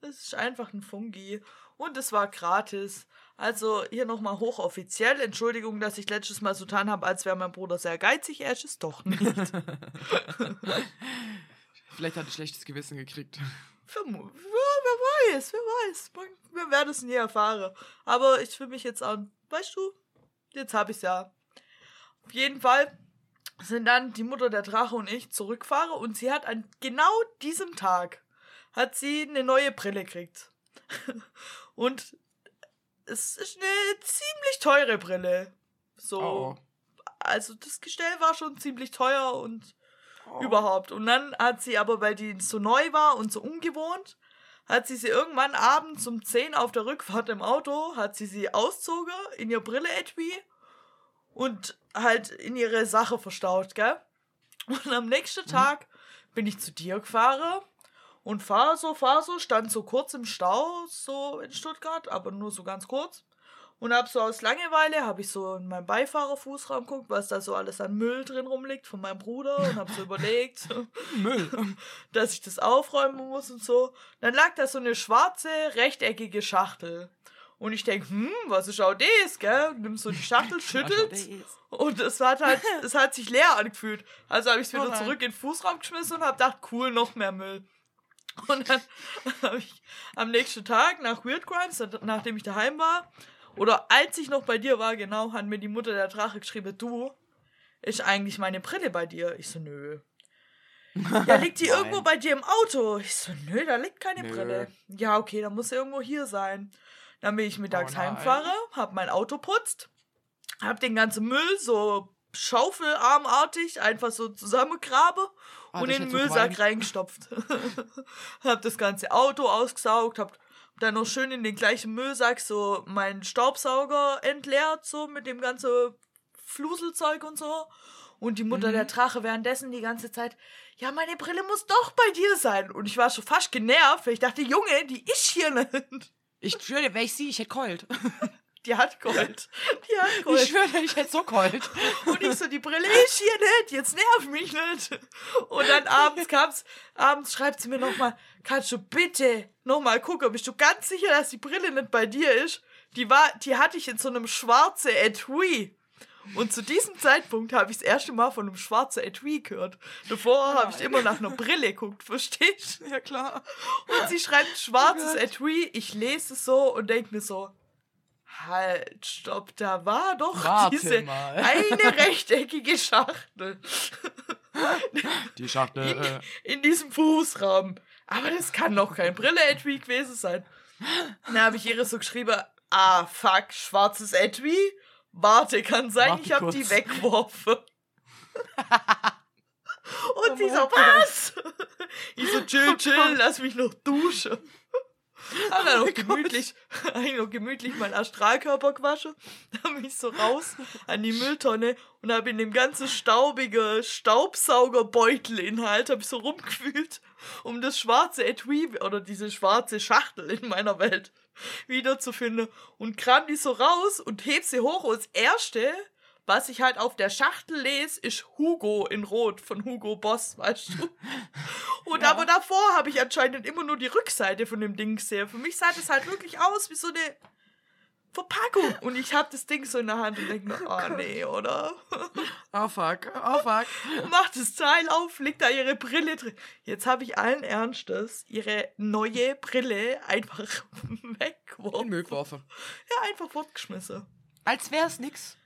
Das ist einfach ein Fungi. Und es war gratis. Also hier nochmal hochoffiziell. Entschuldigung, dass ich letztes Mal so getan habe, als wäre mein Bruder sehr geizig. Er ist es doch nicht. Vielleicht hat er schlechtes Gewissen gekriegt. Vermu- ja, wer weiß, wer weiß. Man- Wir werden es nie erfahren. Aber ich fühle mich jetzt an. Weißt du, jetzt habe ich es ja. Auf jeden Fall sind dann die Mutter der Drache und ich zurückgefahren und sie hat an genau diesem Tag hat sie eine neue Brille gekriegt. und es ist eine ziemlich teure Brille. So, Oh. also das Gestell war schon ziemlich teuer und oh. überhaupt. Und dann hat sie aber, weil die so neu war und so ungewohnt, hat sie sie irgendwann abends um 10 auf der Rückfahrt im Auto, hat sie sie auszogen in ihr Brille-Etui und halt in ihre Sache verstaut, gell? Und am nächsten Tag bin ich zu dir gefahren und fahr so, fahr so, stand so kurz im Stau, so in Stuttgart, aber nur so ganz kurz. Und hab so aus Langeweile, hab ich so in meinen Beifahrerfußraum geguckt, was da so alles an Müll drin rumliegt von meinem Bruder und hab so überlegt, Müll. dass ich das aufräumen muss und so. Dann lag da so eine schwarze, rechteckige Schachtel. Und ich denk, hm, was ist auch das, gell? Nimm so die Schachtel, schüttelt und es hat halt, es hat sich leer angefühlt. Also habe ich es Oh wieder zurück in den Fußraum geschmissen und habe gedacht, cool, noch mehr Müll. Und dann habe ich am nächsten Tag nach Weird Crimes, nachdem ich daheim war, oder als ich noch bei dir war, genau, hat mir die Mutter der Drache geschrieben, du, ist eigentlich meine Brille bei dir? Ich so, nö. Ja, liegt die irgendwo bei dir im Auto? Ich so, nö, da liegt keine Nö. Brille. Ja, okay, dann muss sie irgendwo hier sein. Dann bin ich mittags Oh heimfahre, hab mein Auto putzt, hab den ganzen Müll so schaufelarmartig einfach so zusammengrabe Ah, und in den so Müllsack geweint. reingestopft. hab das ganze Auto ausgesaugt, hab dann noch schön in den gleichen Müllsack so meinen Staubsauger entleert, so mit dem ganzen Fluselzeug und so. Und die Mutter Mhm. der Drache währenddessen die ganze Zeit, ja, meine Brille muss doch bei dir sein. Und ich war schon fast genervt, weil ich dachte, Junge, die ist hier nicht. Ich schwöre, wäre ich sie, ich hätte keult. Die hat Gold. Die hat Ich Gold. schwöre, dir, ich hätte so keult. Und ich so, die Brille ist hier nicht, jetzt nerv mich nicht. Und dann abends kam's, abends schreibt sie mir nochmal, kannst du bitte nochmal gucken, bist du ganz sicher, dass die Brille nicht bei dir ist? Die war, die hatte ich in so einem schwarzen Etui. Und zu diesem Zeitpunkt habe ich das erste Mal von einem schwarzen Etui gehört. Davor habe ich immer nach einer Brille geguckt, verstehst Ja, klar. Und sie schreibt schwarzes Oh. Etui, ich lese es so und denke mir so, halt, stopp, da war doch Warte diese mal. eine rechteckige Schachtel Die Schachtel. in, Äh, in diesem Fußraum. Aber das kann doch kein Brille-Etui gewesen sein. Dann habe ich ihr so geschrieben, ah, fuck, schwarzes Etui? Warte, kann sein, Warte ich habe die weggeworfen. Und Oh sie so, was? Ich so, chill, chill, lass mich noch duschen. Hab dann Oh noch mein gemütlich, eigentlich noch gemütlich meinen Astralkörper gewaschen. Dann bin ich so raus an die Mülltonne und habe in dem ganzen staubige Staubsaugerbeutelinhalt, habe ich so rumgefühlt, um das schwarze Etui oder diese schwarze Schachtel in meiner Welt wiederzufinden. Und kram die so raus und heb sie hoch. Und das erste, was ich halt auf der Schachtel lese, ist Hugo in Rot von Hugo Boss, weißt du? Und Ja. aber davor habe ich anscheinend immer nur die Rückseite von dem Ding gesehen. Für mich sah das halt wirklich aus wie so eine Verpackung. Und ich habe das Ding so in der Hand und denke mir, oh nee, oder? Oh fuck, oh fuck. Macht das Teil auf, legt da ihre Brille drin. Jetzt habe ich allen Ernstes ihre neue Brille einfach In weggeworfen. Müll geworfen. Ja, einfach fortgeschmissen. Als wär's nix.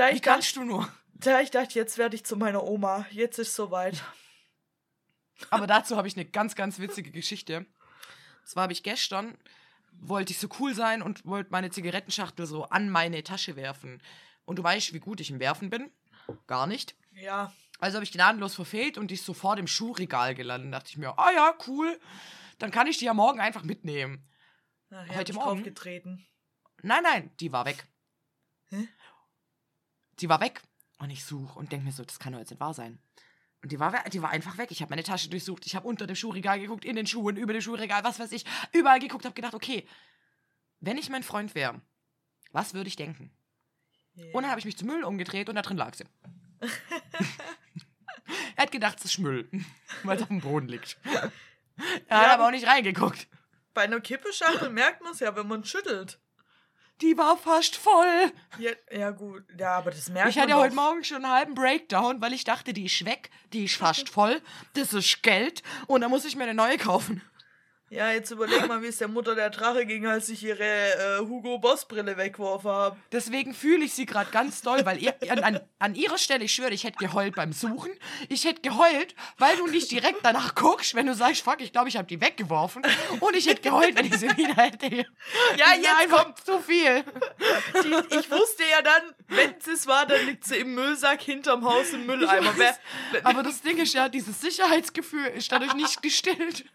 Da Wie ich, dachte, kannst du nur? da ich dachte, jetzt werde ich zu meiner Oma. Jetzt ist soweit. Aber dazu habe ich eine ganz, ganz witzige Geschichte. Zwar habe ich gestern, wollte ich so cool sein und wollte meine Zigarettenschachtel so an meine Tasche werfen. Und du weißt, wie gut ich im Werfen bin? Gar nicht. Ja. Also habe ich gnadenlos verfehlt und die ist so vor dem Schuhregal gelandet. dachte ich mir, ah ja, cool. Dann kann ich die ja morgen einfach mitnehmen. Nachher Heute Morgen? draufgetreten. Nein, nein, die war weg. Hä? Die war weg. Und ich suche und denke mir so, das kann doch jetzt nicht wahr sein. Und die war, die war einfach weg. Ich habe meine Tasche durchsucht. Ich habe unter dem Schuhregal geguckt, in den Schuhen, über dem Schuhregal, was weiß ich. Überall geguckt, habe gedacht, okay, wenn ich mein Freund wäre, was würde ich denken? Yeah. Und dann habe ich mich zum Müll umgedreht und da drin lag sie. er hat gedacht, es ist Müll, weil es auf dem Boden liegt. Er hat Ja. aber auch nicht reingeguckt. Bei einer Kippeschachtel merkt man es ja, wenn man schüttelt. Die war fast voll. Ja, ja gut, ja, aber das merkt Ich man hatte doch. heute Morgen schon einen halben Breakdown, weil ich dachte, die ist weg, die ist fast voll, das ist Geld und da muss ich mir eine neue kaufen. Ja, jetzt überleg mal, wie es der Mutter der Drache ging, als ich ihre äh, Hugo Boss Brille weggeworfen habe. Deswegen fühle ich sie gerade ganz doll, weil ihr, an, an, an ihrer Stelle, ich schwöre, ich hätte geheult beim Suchen. Ich hätte geheult, weil du nicht direkt danach guckst, wenn du sagst, fuck, ich glaube, ich habe die weggeworfen. Und ich hätte geheult, wenn ich sie wieder hätte. Ja, jetzt einfach kommt zu viel. die, Ich wusste ja dann, wenn es war, dann liegt sie im Müllsack hinterm Haus im Mülleimer. Wer, Aber das Ding ist ja, dieses Sicherheitsgefühl ist dadurch nicht gestillt.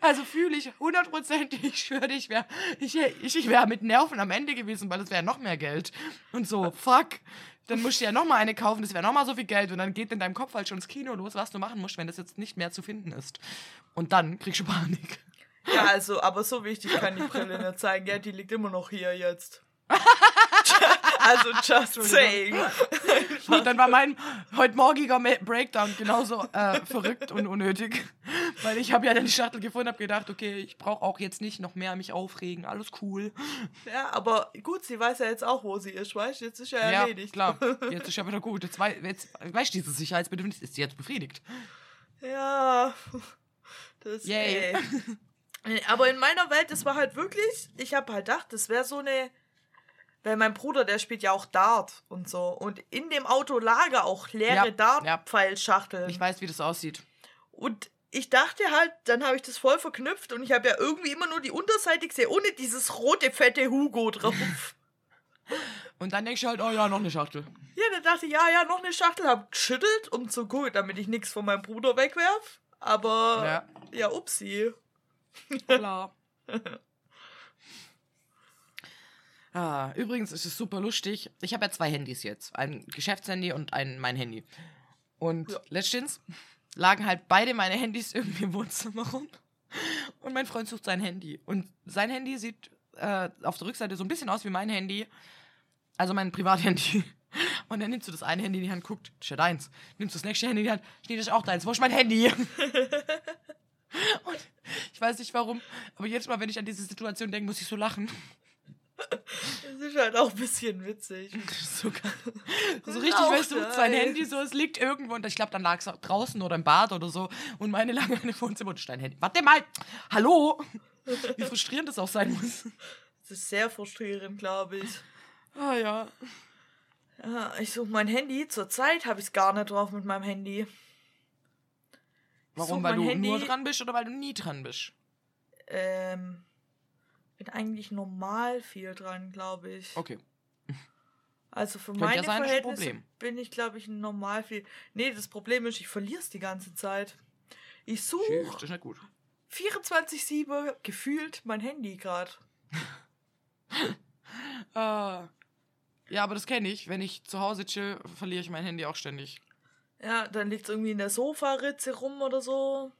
Also fühle ich hundertprozentig, ich schwöre, ich wäre ich, ich, ich wär mit Nerven am Ende gewesen, weil es wäre noch mehr Geld. Und so, fuck. Dann musst du ja noch mal eine kaufen, das wäre noch mal so viel Geld. Und dann geht in deinem Kopf halt schon ins Kino los, was du machen musst, wenn das jetzt nicht mehr zu finden ist. Und dann kriegst du Panik. ja, also, aber so wichtig kann die Brille nicht sein, gell? Die liegt immer noch hier jetzt. also, just saying. Und dann war mein heute morgiger Breakdown genauso äh, verrückt und unnötig. Weil ich habe ja dann die Schachtel gefunden, habe gedacht, okay, ich brauche auch jetzt nicht noch mehr mich aufregen, alles cool. Ja, aber gut, sie weiß ja jetzt auch, wo sie ist, weißt du? Jetzt ist ja Ja, erledigt. klar. Jetzt ist ja wieder gut. Jetzt, wei jetzt weißt du, dieses Sicherheitsbedürfnis ist jetzt befriedigt. Ja. Das, Yay. Ey. Aber in meiner Welt, das war halt wirklich, ich habe halt gedacht, das wäre so eine. Weil mein Bruder, der spielt ja auch Dart und so. Und in dem Auto lagen auch leere Ja, Dart-Pfeilschachteln. Ich weiß, wie das aussieht. Und ich dachte halt, dann habe ich das voll verknüpft und ich habe ja irgendwie immer nur die Unterseite gesehen, ohne dieses rote, fette Hugo drauf. Und dann denkst du halt, oh ja, noch eine Schachtel. ja, dann dachte ich, ja, ja, noch eine Schachtel, hab geschüttelt, um zu gut, damit ich nichts von meinem Bruder wegwerf. Aber, Ja. ja, upsi. Klar. Ah, übrigens ist es super lustig. Ich habe ja zwei Handys jetzt. Ein Geschäftshandy und ein mein Handy. Und Ja. letztens lagen halt beide meine Handys irgendwie im Wohnzimmer rum. Und mein Freund sucht sein Handy. Und sein Handy sieht äh, auf der Rückseite so ein bisschen aus wie mein Handy. Also mein Privathandy. Und er nimmt so das eine Handy in die Hand, guckt, das ist ja deins. Nimmst das nächste Handy in die Hand, steht das ist auch deins. Wo ist mein Handy? Und ich weiß nicht warum, aber jedes Mal, wenn ich an diese Situation denke, muss ich so lachen. Das ist halt auch ein bisschen witzig. So, geil. so richtig, weißt du, sein. Handy so, es liegt irgendwo und ich glaube, dann lag es auch draußen oder im Bad oder so und meine lange eine Wohnzimmer und dein Handy. Warte mal, hallo? Wie frustrierend das auch sein muss. Das ist sehr frustrierend, glaube ich. Ah ja. Ja, ich suche mein Handy. Zurzeit habe ich es gar nicht drauf mit meinem Handy. Warum? Weil du Handy, nur dran bist oder weil du nie dran bist? Ähm, bin eigentlich normal viel dran, glaube ich. Okay. Also für Könnte ja meine sein, das ist ein Verhältnisse bin ich, glaube ich, normal viel. Nee, das Problem ist, ich verliere es die ganze Zeit. Ich suche das ist nicht gut. 24-7 gefühlt mein Handy gerade. Ah. ja, aber das kenne ich. Wenn ich zu Hause chill, verliere ich mein Handy auch ständig. Ja, dann liegt es irgendwie in der Sofaritze rum oder so.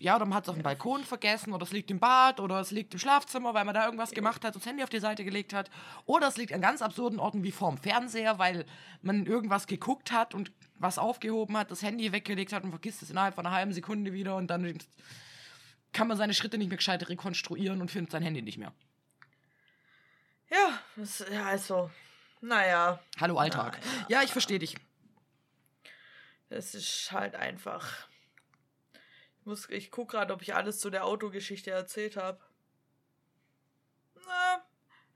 Ja, oder man hat es auf dem Balkon vergessen, oder es liegt im Bad, oder es liegt im Schlafzimmer, weil man da irgendwas gemacht hat und das Handy auf die Seite gelegt hat. Oder es liegt an ganz absurden Orten wie vorm Fernseher, weil man irgendwas geguckt hat und was aufgehoben hat, das Handy weggelegt hat und vergisst es innerhalb von einer halben Sekunde wieder und dann kann man seine Schritte nicht mehr gescheit rekonstruieren und findet sein Handy nicht mehr. Ja, das, ja also, naja, Hallo Alltag. Naja. Ja, ich verstehe dich. das ist halt einfach. Ich, muss- ich gucke gerade, ob ich alles zu der Autogeschichte erzählt habe. Na,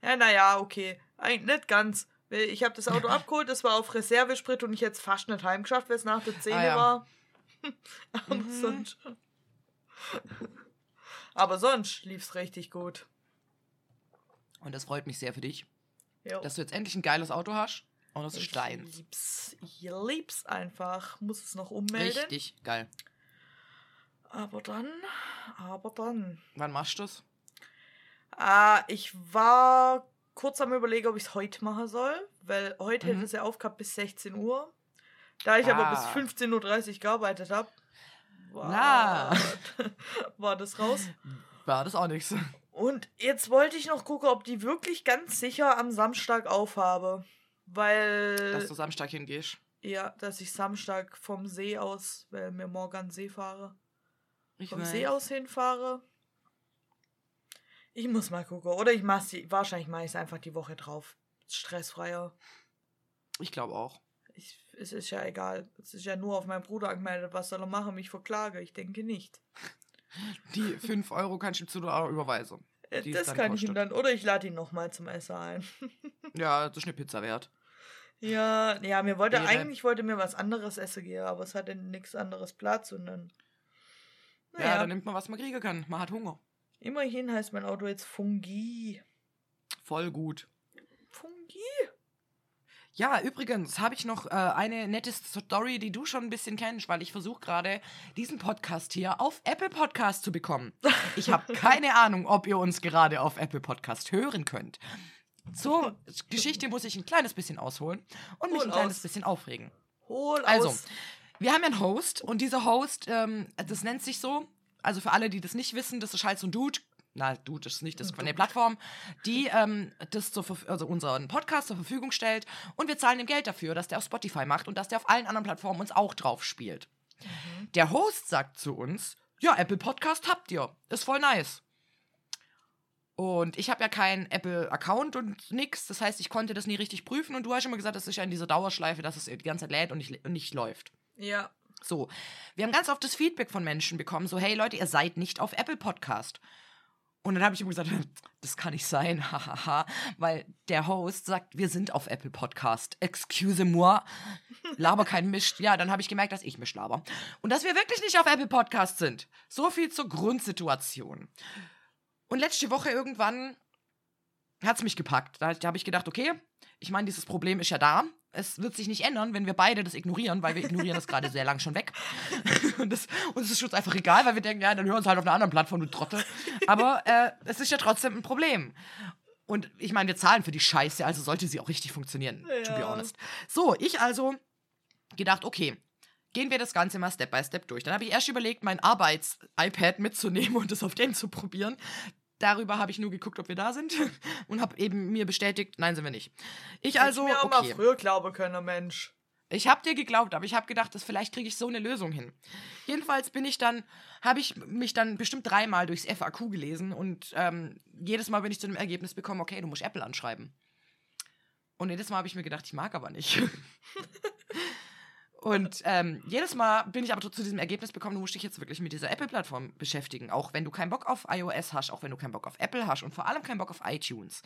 ja, naja, okay. Eigentlich nicht ganz. Ich habe das Auto abgeholt, das war auf Reservesprit und ich hätte es fast nicht heimgeschafft, weil es nach der 10 Ah, ja. war. Aber Mhm. sonst. Aber sonst lief es richtig gut. Und das freut mich sehr für dich, Jo. dass du jetzt endlich ein geiles Auto hast. Und das ich ist deins. lieb's. Ich lieb's einfach. Muss es noch ummelden. Richtig geil. Aber dann, aber dann. Wann machst du das? Ah, ich war kurz am überlegen, ob ich es heute machen soll, weil heute Mhm. hätte es ja aufgehabt bis 16 Uhr. Da ich aber bis Ah. 15.30 Uhr gearbeitet habe, war, war das raus. War das auch nichts. Und jetzt wollte ich noch gucken, ob die wirklich ganz sicher am Samstag aufhabe. Weil, Dass du Samstag hingehst. ja, dass ich Samstag vom See aus, weil mir morgen an den See fahre, Ich vom weiß. See aus hinfahre. Ich muss mal gucken. Oder ich mach's, die- wahrscheinlich mache ich es einfach die Woche drauf. Stressfreier. Ich glaube auch. Ich, es ist ja egal. Es ist ja nur auf meinen Bruder angemeldet. Was soll er machen? Mich verklage? Ich denke nicht. Die 5 Euro kannst du zu der überweisen. Äh, Die Das kann ich ihm kostet. dann. Oder ich lade ihn nochmal zum Essen ein. Ja, das ist eine Pizza wert. Ja, ja, mir wollte Wäre- eigentlich wollte mir was anderes essen gehen, aber es hatte nichts anderes Platz und dann. Ja, Naja, dann nimmt man, was man kriegen kann. Man hat Hunger. immerhin heißt mein Auto jetzt Fungi. Voll gut. Fungi? Ja, übrigens habe ich noch äh, eine nette Story, die du schon ein bisschen kennst, weil ich versuche gerade, diesen Podcast hier auf Apple Podcast zu bekommen. Ich habe keine Ahnung, ob ihr uns gerade auf Apple Podcast hören könnt. Zur Geschichte muss ich ein kleines bisschen ausholen und mich Hol ein kleines aus. bisschen aufregen. Hol Also, aus. Wir haben ja einen Host und dieser Host, ähm, das nennt sich so, also für alle, die das nicht wissen, das ist halt so ein Dude, na, Dude ist nicht, das ist eine Plattform, die ähm, das zur, also unseren Podcast zur Verfügung stellt und wir zahlen ihm Geld dafür, dass der auf Spotify macht und dass der auf allen anderen Plattformen uns auch drauf spielt. Der Host sagt zu uns, ja, Apple Podcast habt ihr, ist voll nice. Und ich habe ja keinen Apple-Account und nix. Das heißt, ich konnte das nie richtig prüfen. Und du hast immer gesagt, das ist ja in dieser Dauerschleife, dass es die ganze Zeit lädt und nicht, und nicht läuft. Ja. So, wir haben ganz oft das Feedback von Menschen bekommen, so, hey Leute, ihr seid nicht auf Apple Podcast. Und dann habe ich immer gesagt, das kann nicht sein, hahaha, weil der Host sagt, wir sind auf Apple Podcast. Excuse moi, laber kein Mist. Ja, dann habe ich gemerkt, dass ich Mist laber. Und dass wir wirklich nicht auf Apple Podcast sind. So viel zur Grundsituation. Und letzte Woche irgendwann hat es mich gepackt. Da, da habe ich gedacht, okay, ich meine, dieses Problem ist ja da. Es wird sich nicht ändern, wenn wir beide das ignorieren, weil wir ignorieren das gerade sehr lang schon weg. Und das, uns ist uns einfach egal, weil wir denken, ja, dann hören wir uns halt auf einer anderen Plattform, du Trottel. Aber äh, es ist ja trotzdem ein Problem. Und ich meine, wir zahlen für die Scheiße, also sollte sie auch richtig funktionieren, to be Ja. honest. So, ich also gedacht, okay, gehen wir das Ganze mal Step by Step durch. Dann habe ich erst überlegt, mein Arbeits-iPad mitzunehmen und das auf den zu probieren. Darüber habe ich nur geguckt, ob wir da sind und habe eben mir bestätigt, nein, sind wir nicht. Ich also, Hätte ich mir auch mal okay. früher glauben können, Mensch. Ich habe dir geglaubt, aber ich habe gedacht, dass vielleicht kriege ich so eine Lösung hin. Jedenfalls bin ich dann, habe ich mich dann bestimmt dreimal durchs FAQ gelesen und ähm, jedes Mal bin ich zu dem Ergebnis bekommen, okay, du musst Apple anschreiben. Und jedes Mal habe ich mir gedacht, ich mag aber nicht. und ähm, jedes Mal bin ich aber zu diesem Ergebnis bekommen, du musst dich jetzt wirklich mit dieser Apple-Plattform beschäftigen. Auch wenn du keinen Bock auf iOS hast, auch wenn du keinen Bock auf Apple hast und vor allem keinen Bock auf iTunes.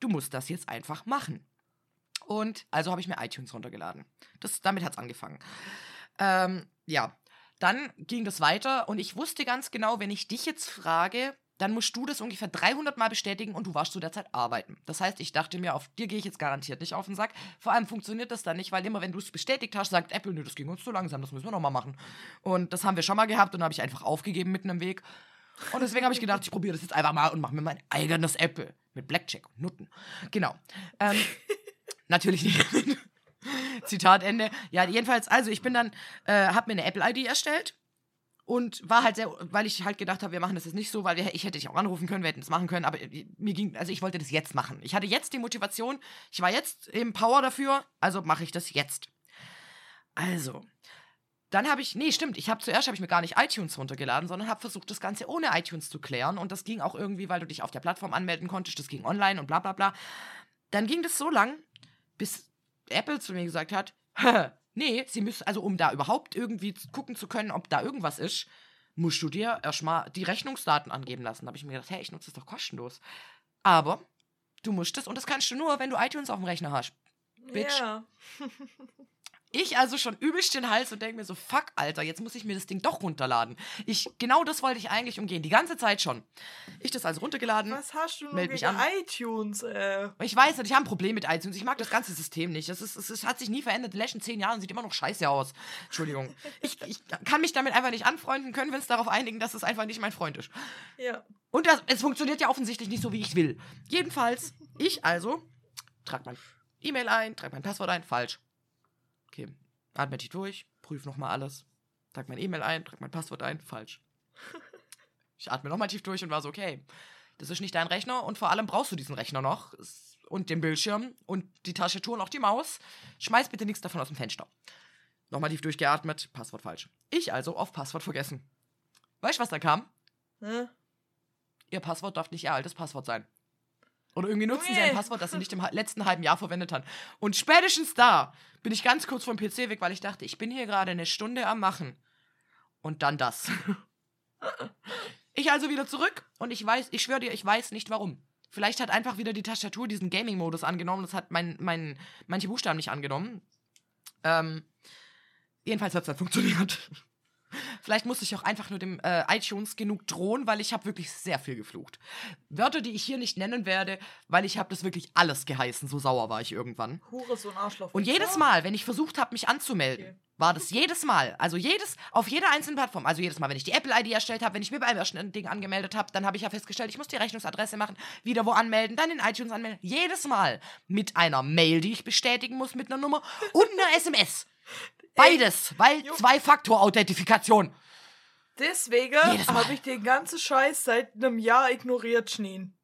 Du musst das jetzt einfach machen. Und also habe ich mir iTunes runtergeladen. Das, damit hat es angefangen. Ähm, ja, dann ging das weiter und ich wusste ganz genau, wenn ich dich jetzt frage, dann musst du das ungefähr 300 Mal bestätigen und du warst zu der Zeit arbeiten. Das heißt, ich dachte mir, auf dir gehe ich jetzt garantiert nicht auf den Sack. Vor allem funktioniert das dann nicht, weil immer, wenn du es bestätigt hast, sagt Apple, nö, das ging uns zu langsam, das müssen wir nochmal machen. Und das haben wir schon mal gehabt und habe ich einfach aufgegeben mitten im Weg. Und deswegen habe ich gedacht, ich probiere das jetzt einfach mal und mache mir mein eigenes Apple mit Blackjack und Nutten. Genau. Ähm, natürlich nicht. Zitat Ende. Ja, jedenfalls, also ich bin dann, äh, habe mir eine Apple-ID erstellt und war halt sehr, weil ich halt gedacht habe, wir machen das jetzt nicht so, weil wir, ich hätte dich auch anrufen können, wir hätten es machen können, aber mir ging, also ich wollte das jetzt machen. Ich hatte jetzt die Motivation, ich war jetzt im Power dafür, also mache ich das jetzt. Also, dann habe ich, nee, stimmt, ich habe zuerst habe ich mir gar nicht iTunes runtergeladen, sondern habe versucht, das Ganze ohne iTunes zu klären und das ging auch irgendwie, weil du dich auf der Plattform anmelden konntest, das ging online und bla bla bla. Dann ging das so lang, bis Apple zu mir gesagt hat, Nee, sie müssen, also um da überhaupt irgendwie gucken zu können, ob da irgendwas ist, musst du dir erstmal die Rechnungsdaten angeben lassen. Da habe ich mir gedacht, hey, ich nutze das doch kostenlos. Aber du musst es und das kannst du nur, wenn du iTunes auf dem Rechner hast. Bitch. Ja. Ich also schon übelst den Hals und denke mir so, fuck, Alter, jetzt muss ich mir das Ding doch runterladen. Ich, genau das wollte ich eigentlich umgehen, die ganze Zeit schon. Ich das also runtergeladen. Was hast du mich an. iTunes, äh? Ich weiß, ich habe ein Problem mit iTunes. Ich mag das ganze System nicht. Es, ist, es, ist, hat sich nie verändert. Die letzten zehn Jahren sieht immer noch scheiße aus. Entschuldigung. Ich, ich kann mich damit einfach nicht anfreunden, können wir uns darauf einigen, dass es einfach nicht mein Freund ist. Ja. Und das, es funktioniert ja offensichtlich nicht so, wie ich will. Jedenfalls, ich also, trage mein E-Mail ein, trage mein Passwort ein, falsch. Okay, atme tief durch, prüf nochmal alles, trag mein E-Mail ein, trag mein Passwort ein, falsch. ich atme nochmal tief durch und war so, okay, das ist nicht dein Rechner und vor allem brauchst du diesen Rechner noch und den Bildschirm und die Tastatur und auch die Maus. Schmeiß bitte nichts davon aus dem Fenster. Nochmal tief durchgeatmet, Passwort falsch. Ich also auf Passwort vergessen. Weißt du, was da kam? Hm? Ihr Passwort darf nicht ihr altes Passwort sein. Oder irgendwie nutzen sie ein Passwort, das sie nicht im letzten halben Jahr verwendet haben. Und spätestens da bin ich ganz kurz vom PC weg, weil ich dachte, ich bin hier gerade eine Stunde am Machen. Und dann das. ich also wieder zurück und ich weiß, ich schwöre dir, ich weiß nicht warum. Vielleicht hat einfach wieder die Tastatur diesen Gaming-Modus angenommen. Das hat mein, mein, manche Buchstaben nicht angenommen. Ähm, jedenfalls hat es dann funktioniert. Vielleicht musste ich auch einfach nur dem äh, iTunes genug drohen, weil ich habe wirklich sehr viel geflucht. Wörter, die ich hier nicht nennen werde, weil ich habe das wirklich alles geheißen. So sauer war ich irgendwann. Hure so ein Arschloch. Und jedes Mal, wenn ich versucht habe, mich anzumelden, okay. war das jedes Mal, also jedes, auf jeder einzelnen Plattform, also jedes Mal, wenn ich die Apple-ID erstellt habe, wenn ich mir bei einem Ding angemeldet habe, dann habe ich ja festgestellt, ich muss die Rechnungsadresse machen, wieder wo anmelden, dann in iTunes anmelden. Jedes Mal mit einer Mail, die ich bestätigen muss mit einer Nummer und einer SMS. Beides, weil Zwei-Faktor-Authentifikation. Deswegen habe ich den ganzen Scheiß seit einem Jahr ignoriert, Schneen.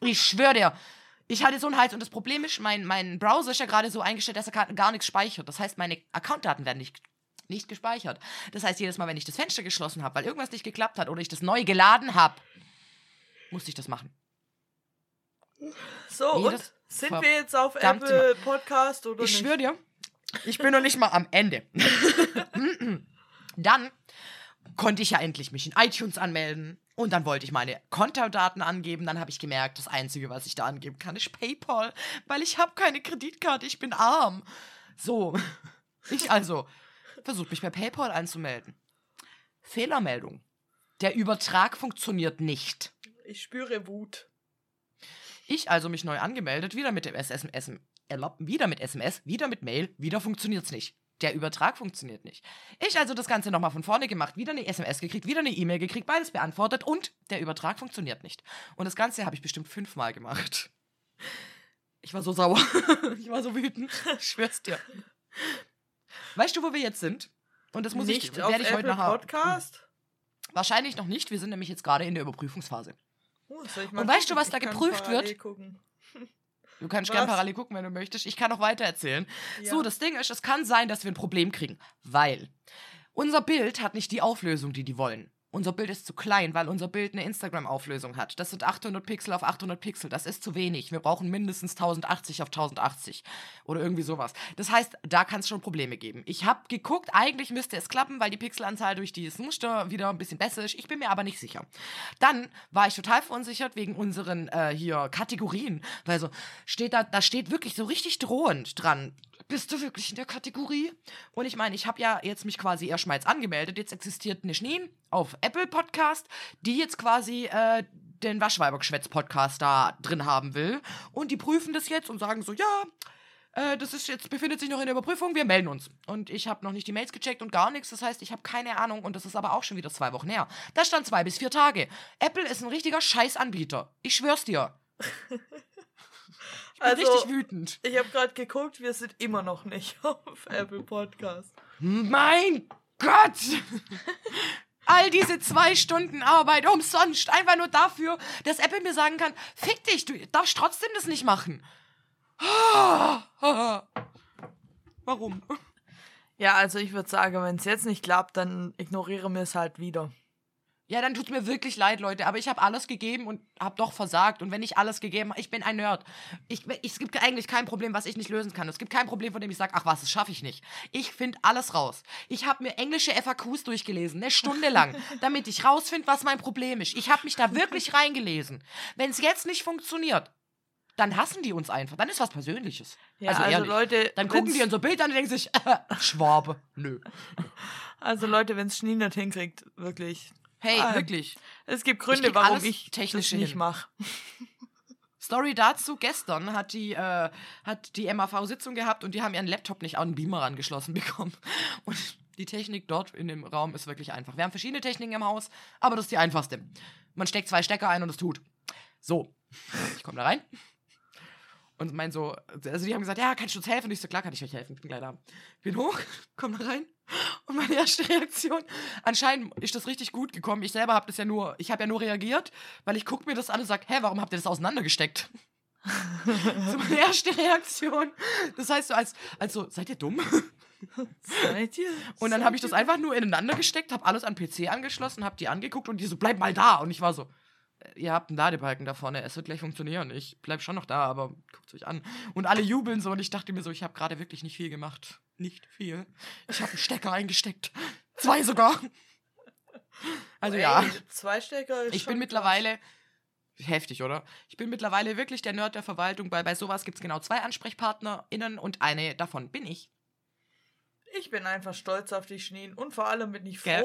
Ich schwöre dir. Ich hatte so einen Hals und das Problem ist, mein, mein Browser ist ja gerade so eingestellt, dass er gar nichts speichert. Das heißt, meine Accountdaten werden nicht, nicht gespeichert. Das heißt, jedes Mal, wenn ich das Fenster geschlossen habe, weil irgendwas nicht geklappt hat oder ich das neu geladen habe, musste ich das machen. So, Jedes und sind wir jetzt auf Apple Podcast oder ich nicht? Ich schwöre dir, ich bin noch nicht mal am Ende. dann konnte ich ja endlich mich in iTunes anmelden. Und dann wollte ich meine Kontodaten angeben. Dann habe ich gemerkt, das Einzige, was ich da angeben kann, ist PayPal. Weil ich habe keine Kreditkarte, ich bin arm. So, ich also versuche mich bei PayPal anzumelden. Fehlermeldung. Der Übertrag funktioniert nicht. Ich spüre Wut. Ich also mich neu angemeldet, wieder mit dem SMS, erlaubt wieder mit SMS, wieder mit Mail, wieder funktioniert's nicht. Der Übertrag funktioniert nicht. Ich also das Ganze nochmal von vorne gemacht, wieder eine SMS gekriegt, wieder eine E-Mail gekriegt, beides beantwortet und der Übertrag funktioniert nicht. Und das Ganze habe ich bestimmt fünfmal gemacht. Ich war so sauer. ich war so wütend. Ich schwör's dir. Weißt du, wo wir jetzt sind? Und das muss nicht ich, werde ich Apple heute nachher. Podcast? Wahrscheinlich noch nicht. Wir sind nämlich jetzt gerade in der Überprüfungsphase. Oh, und weißt du, was da geprüft wird? Gucken. Du kannst gerne parallel gucken, wenn du möchtest. Ich kann auch weiter erzählen. Ja. So, das Ding ist, es kann sein, dass wir ein Problem kriegen, weil unser Bild hat nicht die Auflösung, die die wollen. Unser Bild ist zu klein, weil unser Bild eine Instagram-Auflösung hat. Das sind 800 Pixel auf 800 Pixel. Das ist zu wenig. Wir brauchen mindestens 1080 auf 1080 oder irgendwie sowas. Das heißt, da kann es schon Probleme geben. Ich habe geguckt, eigentlich müsste es klappen, weil die Pixelanzahl durch dieses Muster wieder ein bisschen besser ist. Ich bin mir aber nicht sicher. Dann war ich total verunsichert wegen unseren äh, hier Kategorien, weil so steht da, da steht wirklich so richtig drohend dran bist du wirklich in der Kategorie? Und ich meine, ich habe ja jetzt mich quasi erstmals angemeldet. Jetzt existiert eine Schneen auf Apple Podcast, die jetzt quasi äh, den Waschweibergeschwätz-Podcast da drin haben will. Und die prüfen das jetzt und sagen so, ja, äh, das ist jetzt, befindet sich noch in der Überprüfung, wir melden uns. Und ich habe noch nicht die Mails gecheckt und gar nichts. Das heißt, ich habe keine Ahnung und das ist aber auch schon wieder zwei Wochen her. Da stand zwei bis vier Tage. Apple ist ein richtiger Scheißanbieter. Ich schwör's dir. Also- richtig wütend. Ich habe gerade geguckt, wir sind immer noch nicht auf Apple Podcast. Mein Gott! All diese zwei Stunden Arbeit umsonst, einfach nur dafür, dass Apple mir sagen kann, fick dich, du darfst trotzdem das nicht machen. Warum? Ja, also ich würde sagen, wenn es jetzt nicht klappt, dann ignoriere mir es halt wieder. Ja, dann tut's mir wirklich leid, Leute, aber ich habe alles gegeben und habe doch versagt. Und wenn ich alles gegeben habe, ich bin ein Nerd. Ich, ich, es gibt eigentlich kein Problem, was ich nicht lösen kann. Es gibt kein Problem, von dem ich sage, ach was, das schaffe ich nicht. Ich finde alles raus. Ich habe mir englische FAQs durchgelesen, eine Stunde lang, damit ich rausfinde, was mein Problem ist. Ich habe mich da wirklich reingelesen. Wenn es jetzt nicht funktioniert, dann hassen die uns einfach. Dann ist was Persönliches. Ja, also, also. Leute, dann gucken die unser Bild an und denken sich, Schwabe. Nö. Also Leute, wenn es Schnee nicht hinkriegt, wirklich. Hey, Ah, wirklich. Es gibt Ich Gründe, krieg warum ich technisch das nicht mache. Story dazu, gestern hat die, äh, hat die MAV Sitzung gehabt und die haben ihren Laptop nicht an den Beamer angeschlossen bekommen. Und die Technik dort in dem Raum ist wirklich einfach. Wir haben verschiedene Techniken im Haus, aber das ist die einfachste. Man steckt zwei Stecker ein und es tut. So, ich komme da rein und mein so, also die haben gesagt, ja, kannst du uns helfen? Und ich so, klar kann ich euch helfen, ich bin gleich da. Bin hoch, komm da rein und meine erste Reaktion, anscheinend ist das richtig gut gekommen. Ich selber habe das ja nur, ich habe ja nur reagiert, weil ich gucke mir das an und sage, hä, warum habt ihr das auseinandergesteckt? so meine erste Reaktion. Das heißt so als, als so, seid ihr dumm? Seid ihr? Und dann habe ich das einfach nur ineinander gesteckt, habe alles an PC angeschlossen, habe die angeguckt und die so, bleib mal da. Und ich war so, ihr habt einen Ladebalken da vorne, es wird gleich funktionieren. Ich bleib schon noch da, aber guckt euch an. Und alle jubeln so und ich dachte mir so, ich habe gerade wirklich nicht viel gemacht. Nicht viel. Ich habe einen Stecker eingesteckt. Zwei sogar. Also ja. Ey, zwei Stecker ist Ich bin mittlerweile. Heftig, oder? Ich bin mittlerweile wirklich der Nerd der Verwaltung, weil bei sowas gibt es genau zwei AnsprechpartnerInnen und eine davon bin ich. Ich bin einfach stolz auf dich, Schneen. Und vor allem bin ich Gell?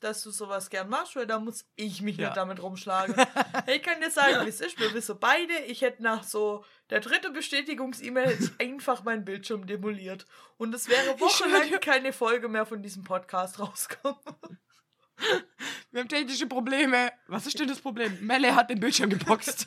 Dass du sowas gern machst, weil da muss ich mich Ja. nicht damit rumschlagen. ich kann dir sagen, wie es ist. Wir wissen beide, ich hätte nach so der dritte Bestätigungs-E-Mail einfach meinen Bildschirm demoliert. Und es wäre wochenlang keine Folge mehr von diesem Podcast rauskommen. Wir haben technische Probleme. Was ist denn das Problem? Melle hat den Bildschirm geboxt.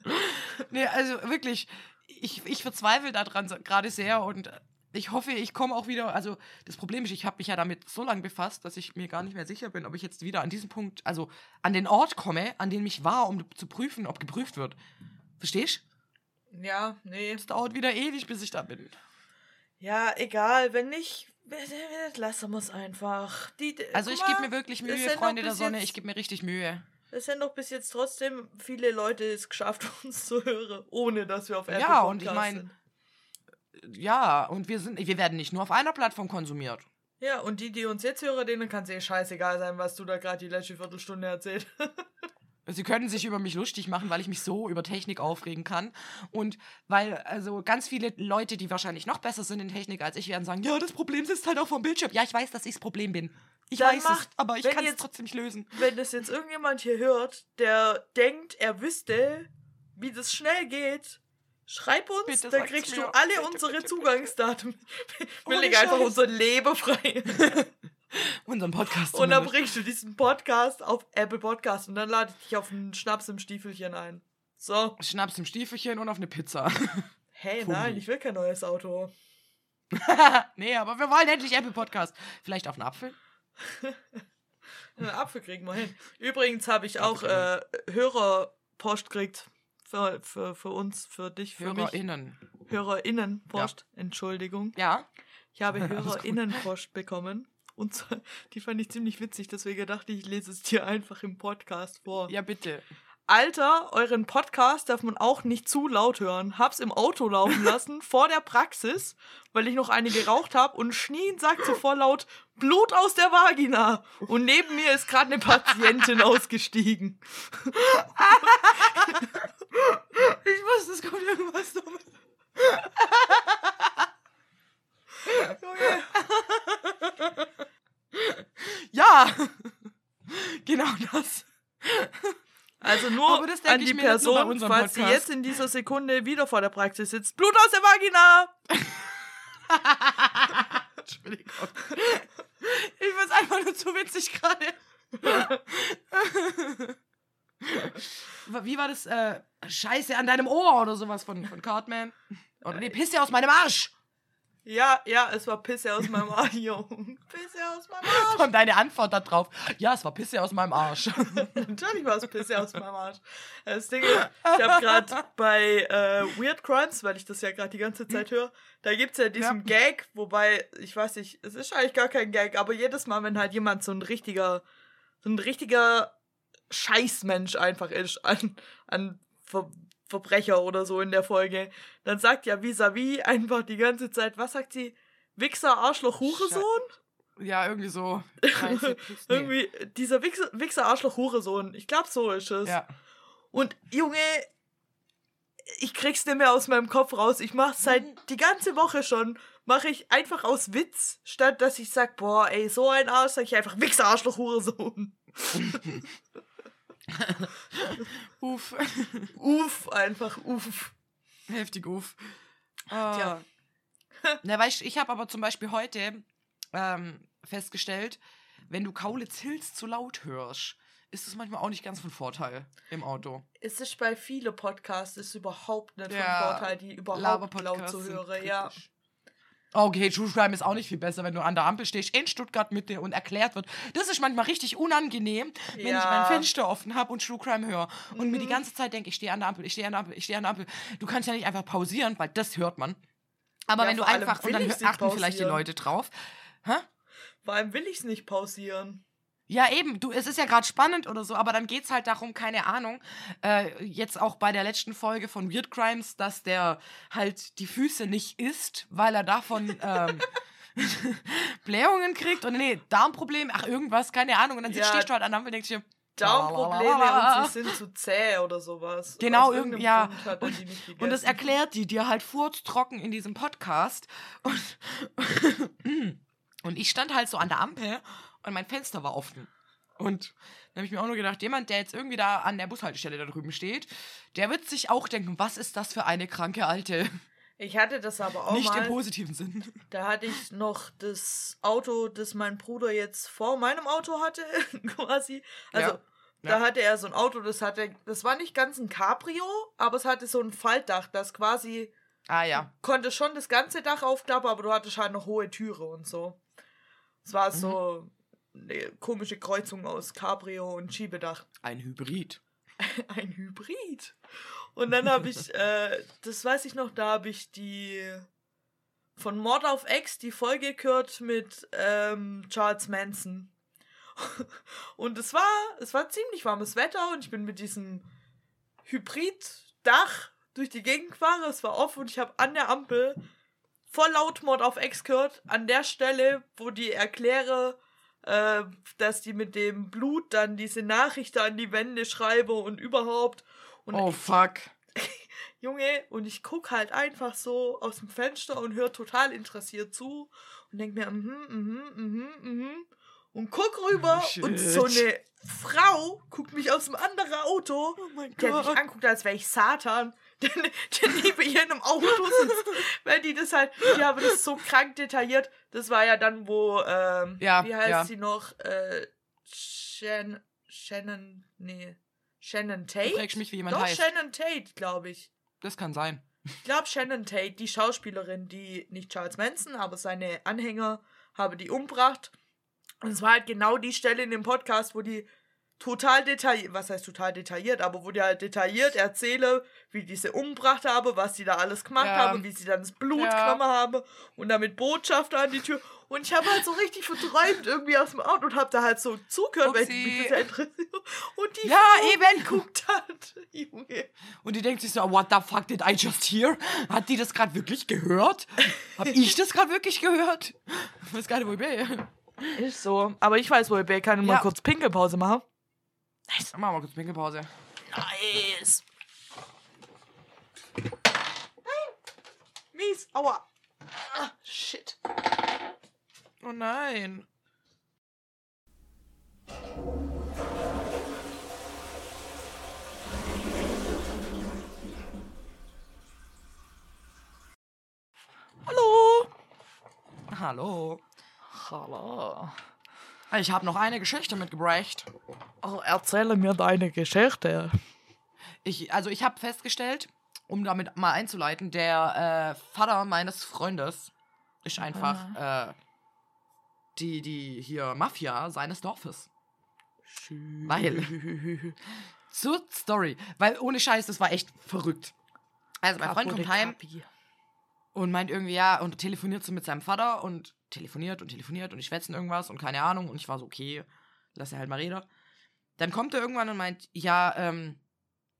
nee, also wirklich, ich, ich verzweifle daran gerade sehr und ich hoffe, ich komme auch wieder. Also, das Problem ist, ich habe mich ja damit so lange befasst, dass ich mir gar nicht mehr sicher bin, ob ich jetzt wieder an diesem Punkt, also an den Ort komme, an dem ich war, um zu prüfen, ob geprüft wird. Verstehst Ja, nee. Es dauert wieder ewig, bis ich da bin. Ja, egal. Wenn nicht, lassen wir es einfach. Die, Also, ich gebe mir wirklich Mühe, Freunde der Sonne. Ich gebe mir richtig Mühe. Es sind doch bis jetzt trotzdem viele Leute es geschafft, uns zu hören, ohne dass wir auf Apple Ja, und ich Podcast mein- sind. Ja, und wir sind, wir werden nicht nur auf einer Plattform konsumiert. Ja, und die, die uns jetzt hören, denen kann es eh scheißegal sein, was du da gerade die letzte Viertelstunde erzählt. Sie können sich über mich lustig machen, weil ich mich so über Technik aufregen kann. Und weil, also ganz viele Leute, die wahrscheinlich noch besser sind in Technik als ich, werden sagen, ja, das Problem sitzt halt auch vom Bildschirm. Ja, ich weiß, dass ich das Problem bin. Ich Dann weiß macht- es, aber ich kann es trotzdem nicht lösen. Wenn das jetzt irgendjemand hier hört, der denkt, er wüsste, wie das schnell geht, schreib uns, Bitte dann kriegst mir. du alle Bitte, unsere bitte. Zugangsdaten. Wir legen einfach unser Leben frei. Unseren Podcast Und dann bringst du diesen Podcast auf Apple Podcast und dann lade ich dich auf einen Schnaps im Stiefelchen ein. So. Schnaps im Stiefelchen und auf eine Pizza. Hey, Fummi. nein, ich will kein neues Auto. nee, aber wir wollen endlich Apple Podcast. Vielleicht auf einen Apfel? Einen Apfel kriegen wir hin. Übrigens habe ich auch äh, Hörerpost gekriegt. Für, für, für uns, für dich, für mich. HörerInnen. HörerInnenpost. Entschuldigung. Ja? Ich habe. HörerInnenpost bekommen. Und die fand ich ziemlich witzig, deswegen dachte ich, ich lese es dir einfach im Podcast vor. Ja, bitte. Alter, euren Podcast darf man auch nicht zu laut hören. Hab's im Auto laufen lassen, vor der Praxis, weil ich noch eine geraucht habe und Schneen sagt voll laut, Blut aus der Vagina. Und neben mir ist gerade eine Patientin ausgestiegen. Ich wusste, es kommt irgendwas Dummes. Ja, genau das. Also nur Aber das denk an die Person, falls sie jetzt in dieser Sekunde wieder vor der Praxis sitzt. Blut aus der Vagina! Entschuldigung. Ich find's einfach nur zu witzig gerade. Wie war das? Äh, Scheiße an deinem Ohr oder sowas von, von Cartman? Oder nee, Pisse aus meinem Arsch! Ja, ja, es war Pisse aus meinem Arsch. Jung. Pisse aus meinem Arsch. Und deine Antwort da drauf. Ja, es war Pisse aus meinem Arsch. Natürlich war es Pisse aus meinem Arsch. Das Ding ist, ich habe gerade bei äh, Weird Crimes, weil ich das ja gerade die ganze Zeit höre, da gibt's ja diesen Gag, wobei, ich weiß nicht, es ist eigentlich gar kein Gag, aber jedes Mal, wenn halt jemand so ein richtiger, so ein richtiger Scheißmensch einfach ist an, an Verbrecher oder so in der Folge, dann sagt ja vis-à-vis einfach die ganze Zeit, was sagt sie? Wichser, Arschloch, Hurensohn? Ja, irgendwie so. Scheiße, nee. Irgendwie, dieser Wichser, Wichser Arschloch, Hurensohn. Ich glaube, so ist es. Ja. Und Junge, ich krieg's nicht mehr aus meinem Kopf raus. Ich mach's seit die ganze Woche schon. Mache ich einfach aus Witz, statt dass ich sag, boah, ey, so ein Arsch, sag ich einfach Wichser Arschloch, Hurensohn. Uff. Uff, einfach uff. Heftig uff. Tja. Äh, Na, weißt du, ich habe aber zum Beispiel heute ähm, festgestellt, wenn du Kaulitz Hills zu laut hörst, ist es manchmal auch nicht ganz von Vorteil im Auto. Es ist bei vielen Podcasts ist überhaupt nicht Ja, von Vorteil, die überhaupt laut zu hören. Ja. kritisch. Okay, True Crime ist auch nicht viel besser, wenn du an der Ampel stehst in Stuttgart Mitte und erklärt wird. Das ist manchmal richtig unangenehm, wenn ich Ja. mein Fenster offen habe und True Crime höre und mir die Mhm. ganze Zeit denke, ich stehe an der Ampel, ich stehe an der Ampel, ich stehe an der Ampel. Du kannst ja nicht einfach pausieren, weil das hört man. Aber Ja, wenn du einfach und dann achten vielleicht die pausieren. Leute drauf. Hä? Vor allem will ich's nicht pausieren. Ja, eben, du, es ist ja gerade spannend oder so, aber dann geht's halt darum, keine Ahnung, äh, jetzt auch bei der letzten Folge von Weird Crimes, dass der halt die Füße nicht isst, weil er davon ähm, Blähungen kriegt und nee, Darmproblem, ach irgendwas, keine Ahnung. Und dann Ja. stehst du halt an der Ampel und denkst dir, Darmprobleme und sie sind zu zäh oder sowas. Genau, Aus irgend- irgendeinem ja. Nicht Und das erklärt die dir halt furztrocken in diesem Podcast. Und, und ich stand halt so an der Ampel und mein Fenster war offen. Und dann habe ich mir auch nur gedacht, jemand, der jetzt irgendwie da an der Bushaltestelle da drüben steht, der wird sich auch denken, was ist das für eine kranke Alte? Ich hatte das aber auch Nicht im mal. positiven Sinn. Da hatte ich noch das Auto, das mein Bruder jetzt vor meinem Auto hatte, quasi. Also, Ja. da Ja. hatte er so ein Auto, das hatte, das war nicht ganz ein Cabrio, aber es hatte so ein Faltdach, das quasi Ah ja. konnte schon das ganze Dach aufklappen, aber du hattest halt noch hohe Türe und so. Es war Mhm. Eine komische Kreuzung aus Cabrio und Schiebedach. Ein Hybrid. Ein Hybrid. Und dann habe ich, äh, das weiß ich noch, da habe ich die von Mord auf Ex die Folge gehört mit ähm, Charles Manson. Und es war, es war ziemlich warmes Wetter und ich bin mit diesem Hybriddach durch die Gegend gefahren. Es war offen und ich habe an der Ampel voll laut Mord auf Ex gehört. An der Stelle, wo die erkläre, äh, dass die mit dem Blut dann diese Nachricht an die Wände schreibe und überhaupt. Und Oh ich, fuck. Junge, und ich guck halt einfach so aus dem Fenster und höre total interessiert zu und denk mir, mhm, mhm, mhm, mhm. Und guck rüber Oh, und so eine Frau guckt mich aus dem anderen Auto, Oh mein der mich anguckt, als wäre ich Satan, der, der neben ihr in einem Auto sitzt. Weil die das halt, die haben das so krank detailliert. Das war ja dann, wo, ähm, Ja, wie heißt ja. sie noch? Äh, Shan, Shannon, nee, Shannon Du Tate? fragst mich, wie jemand Doch, heißt. Shannon Tate, glaube ich. Das kann sein. Ich glaube, Shannon Tate, die Schauspielerin, die nicht Charles Manson, aber seine Anhänger habe die umgebracht. Und es war halt genau die Stelle in dem Podcast, wo die total detailliert, was heißt total detailliert, aber wo die halt detailliert erzähle, wie die sie umgebracht habe, was die da alles gemacht Ja. haben, wie sie dann das Blut Ja. genommen habe und damit Botschafter an die Tür. Und ich habe halt so richtig verträumt irgendwie aus dem Auto und habe da halt so zugehört, weil mich Upsi. das sehr interessiert. Und die Ja, Frau eben. guckt hat. Junge. Und die denkt sich so, what the fuck did I just hear? Hat die das gerade wirklich gehört? Hab ich das gerade wirklich gehört? Ich weiß gar nicht, wo ich bin. Ist so. Aber ich weiß, wo ich bin. Kann ich Ja. mal kurz Pinkelpause machen? Nice. Dann machen wir kurz Pinkelpause. Nice. Mies. Aua. Ah, shit. Oh nein. Hallo. Hallo. Hallo. Ich habe noch eine Geschichte mitgebracht. Oh, erzähle mir deine Geschichte. Ich, also ich habe festgestellt, um damit mal einzuleiten, der äh, Vater meines Freundes ist einfach äh, die, die hier Mafia seines Dorfes. Weil. Zur Story. Weil ohne Scheiß, das war echt verrückt. Also mein Freund kommt heim und meint irgendwie, ja, und telefoniert so mit seinem Vater und telefoniert und telefoniert und ich schwätzen irgendwas und keine Ahnung. Und ich war so, okay, lass er halt mal reden. Dann kommt er irgendwann und meint, ja, ähm,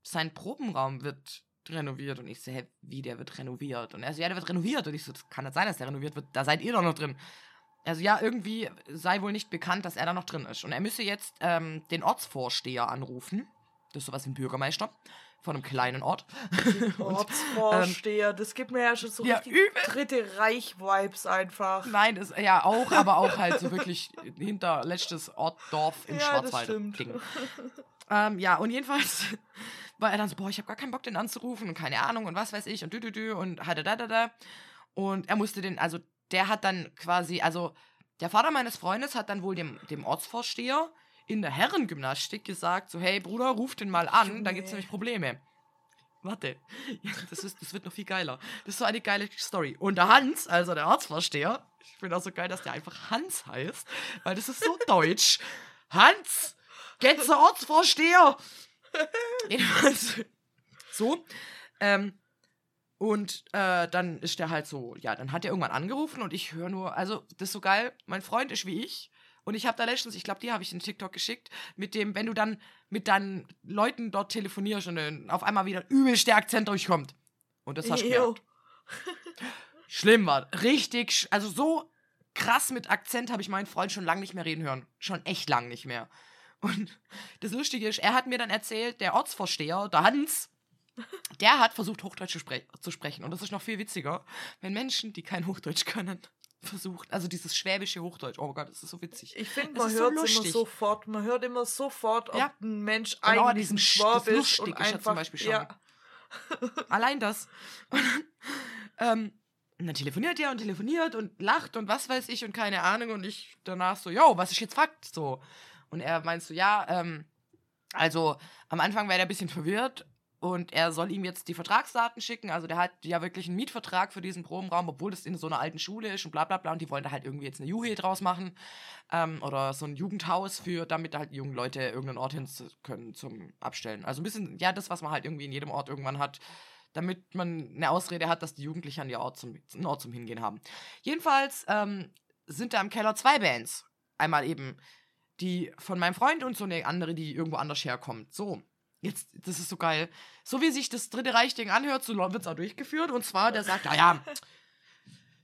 sein Probenraum wird renoviert. Und ich so, hä, wie, der wird renoviert? Und er so, ja, der wird renoviert. Und ich so, das kann nicht sein, dass der renoviert wird. Da seid ihr doch noch drin. Also ja, irgendwie sei wohl nicht bekannt, dass er da noch drin ist. Und er müsse jetzt ähm, den Ortsvorsteher anrufen. Das ist sowas wie ein Bürgermeister von einem kleinen Ort. Ortsvorsteher, ähm, das gibt mir ja schon so ja, richtig übel. dritte Reich-Vibes einfach. Nein, das, ja auch, aber auch halt so wirklich hinterletztes Ort, Dorf im ja, Schwarzwald. Ding. Ähm, ja, und jedenfalls war er dann so, boah, ich habe gar keinen Bock, den anzurufen und keine Ahnung und was weiß ich und dü, dü, dü und halt da, da, da. Und er musste den, also der hat dann quasi, also der Vater meines Freundes hat dann wohl dem, dem Ortsvorsteher in der Herrengymnastik gesagt, so, hey Bruder, ruf den mal an, da gibt's nämlich Probleme. Warte, das, ist, das wird noch viel geiler. Das ist so eine geile Story. Und der Hans, also der Ortsvorsteher, ich finde auch so geil, dass der einfach Hans heißt, weil das ist so deutsch. Hans, Get Ortsvorsteher! so. Ähm, und äh, dann ist der halt so, ja, dann hat er irgendwann angerufen und ich höre nur, also das ist so geil, mein Freund ist wie ich. Und ich habe da letztens, ich glaube, die habe ich in TikTok geschickt, mit dem, wenn du dann mit deinen Leuten dort telefonierst und dann auf einmal wieder übelst der Akzent durchkommt. Und das hast du gemerkt. Schlimm war. Richtig, also so krass mit Akzent habe ich meinen Freund schon lange nicht mehr reden hören. Schon echt lang nicht mehr. Und das Lustige ist, er hat mir dann erzählt, der Ortsvorsteher, der Hans, der hat versucht, Hochdeutsch zu, spre zu sprechen. Und das ist noch viel witziger, wenn Menschen, die kein Hochdeutsch können, versucht. Also dieses schwäbische Hochdeutsch. Oh Gott, das ist so witzig. Ich finde, man hört so immer sofort. Man hört immer sofort, ob ja. ein Mensch genau, eigentlich diesen Schwab ist. Und einfach, zum Beispiel schon. Ja. Allein das. Und dann, ähm, und dann telefoniert er und telefoniert und lacht und was weiß ich und keine Ahnung. Und ich danach so, yo, was ist jetzt Fakt? So. Und er meinst so, ja, ähm, also am Anfang war er ein bisschen verwirrt und er soll ihm jetzt die Vertragsdaten schicken. Also der hat ja wirklich einen Mietvertrag für diesen Probenraum, obwohl das in so einer alten Schule ist und bla bla bla. Und die wollen da halt irgendwie jetzt eine Juhe draus machen. Ähm, oder so ein Jugendhaus für, damit da halt junge Leute irgendeinen Ort hin können zum Abstellen. Also ein bisschen, ja, das, was man halt irgendwie in jedem Ort irgendwann hat damit man eine Ausrede hat, dass die Jugendlichen an Ort zum, einen Ort zum Hingehen haben. Jedenfalls ähm, sind da im Keller zwei Bands. Einmal eben die von meinem Freund und so eine andere, die irgendwo anders herkommt. So. Jetzt, das ist so geil. So wie sich das Dritte Reich-Ding anhört, so wird es auch durchgeführt. Und zwar, der sagt, naja,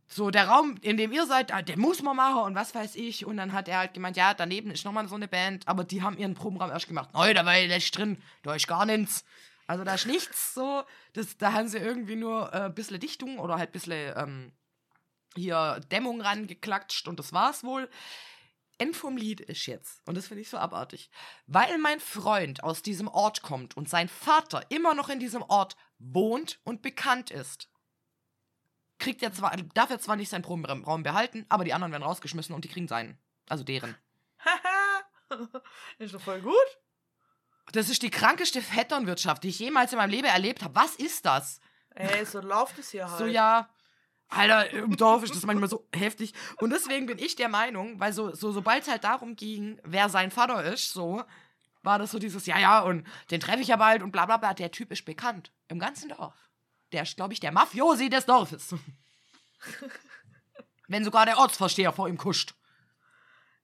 so der Raum, in dem ihr seid, der muss man machen und was weiß ich. Und dann hat er halt gemeint, ja, daneben ist nochmal so eine Band, aber die haben ihren Probenraum erst gemacht. Neu, da war ich drin, da ist gar nichts. Also da ist nichts so. Das, da haben sie irgendwie nur ein äh, bisschen Dichtung oder halt ein bisschen ähm, hier Dämmung rangeklatscht und das war's wohl. End vom Lied ist jetzt, und das finde ich so abartig, weil mein Freund aus diesem Ort kommt und sein Vater immer noch in diesem Ort wohnt und bekannt ist, kriegt er zwar, darf er zwar nicht seinen Probenraum behalten, aber die anderen werden rausgeschmissen und die kriegen seinen. Also deren. ist doch voll gut. Das ist die krankeste Vetternwirtschaft, die ich jemals in meinem Leben erlebt habe. Was ist das? Ey, so läuft es hier halt. So, ja. Alter, im Dorf ist das manchmal so heftig. Und deswegen bin ich der Meinung, weil so, so sobald es halt darum ging, wer sein Vater ist, so, war das so dieses, ja, ja, und den treffe ich ja bald und bla bla bla. Der Typ ist bekannt. Im ganzen Dorf. Der ist, glaube ich, der Mafiosi des Dorfes. Wenn sogar der Ortsvorsteher vor ihm kuscht.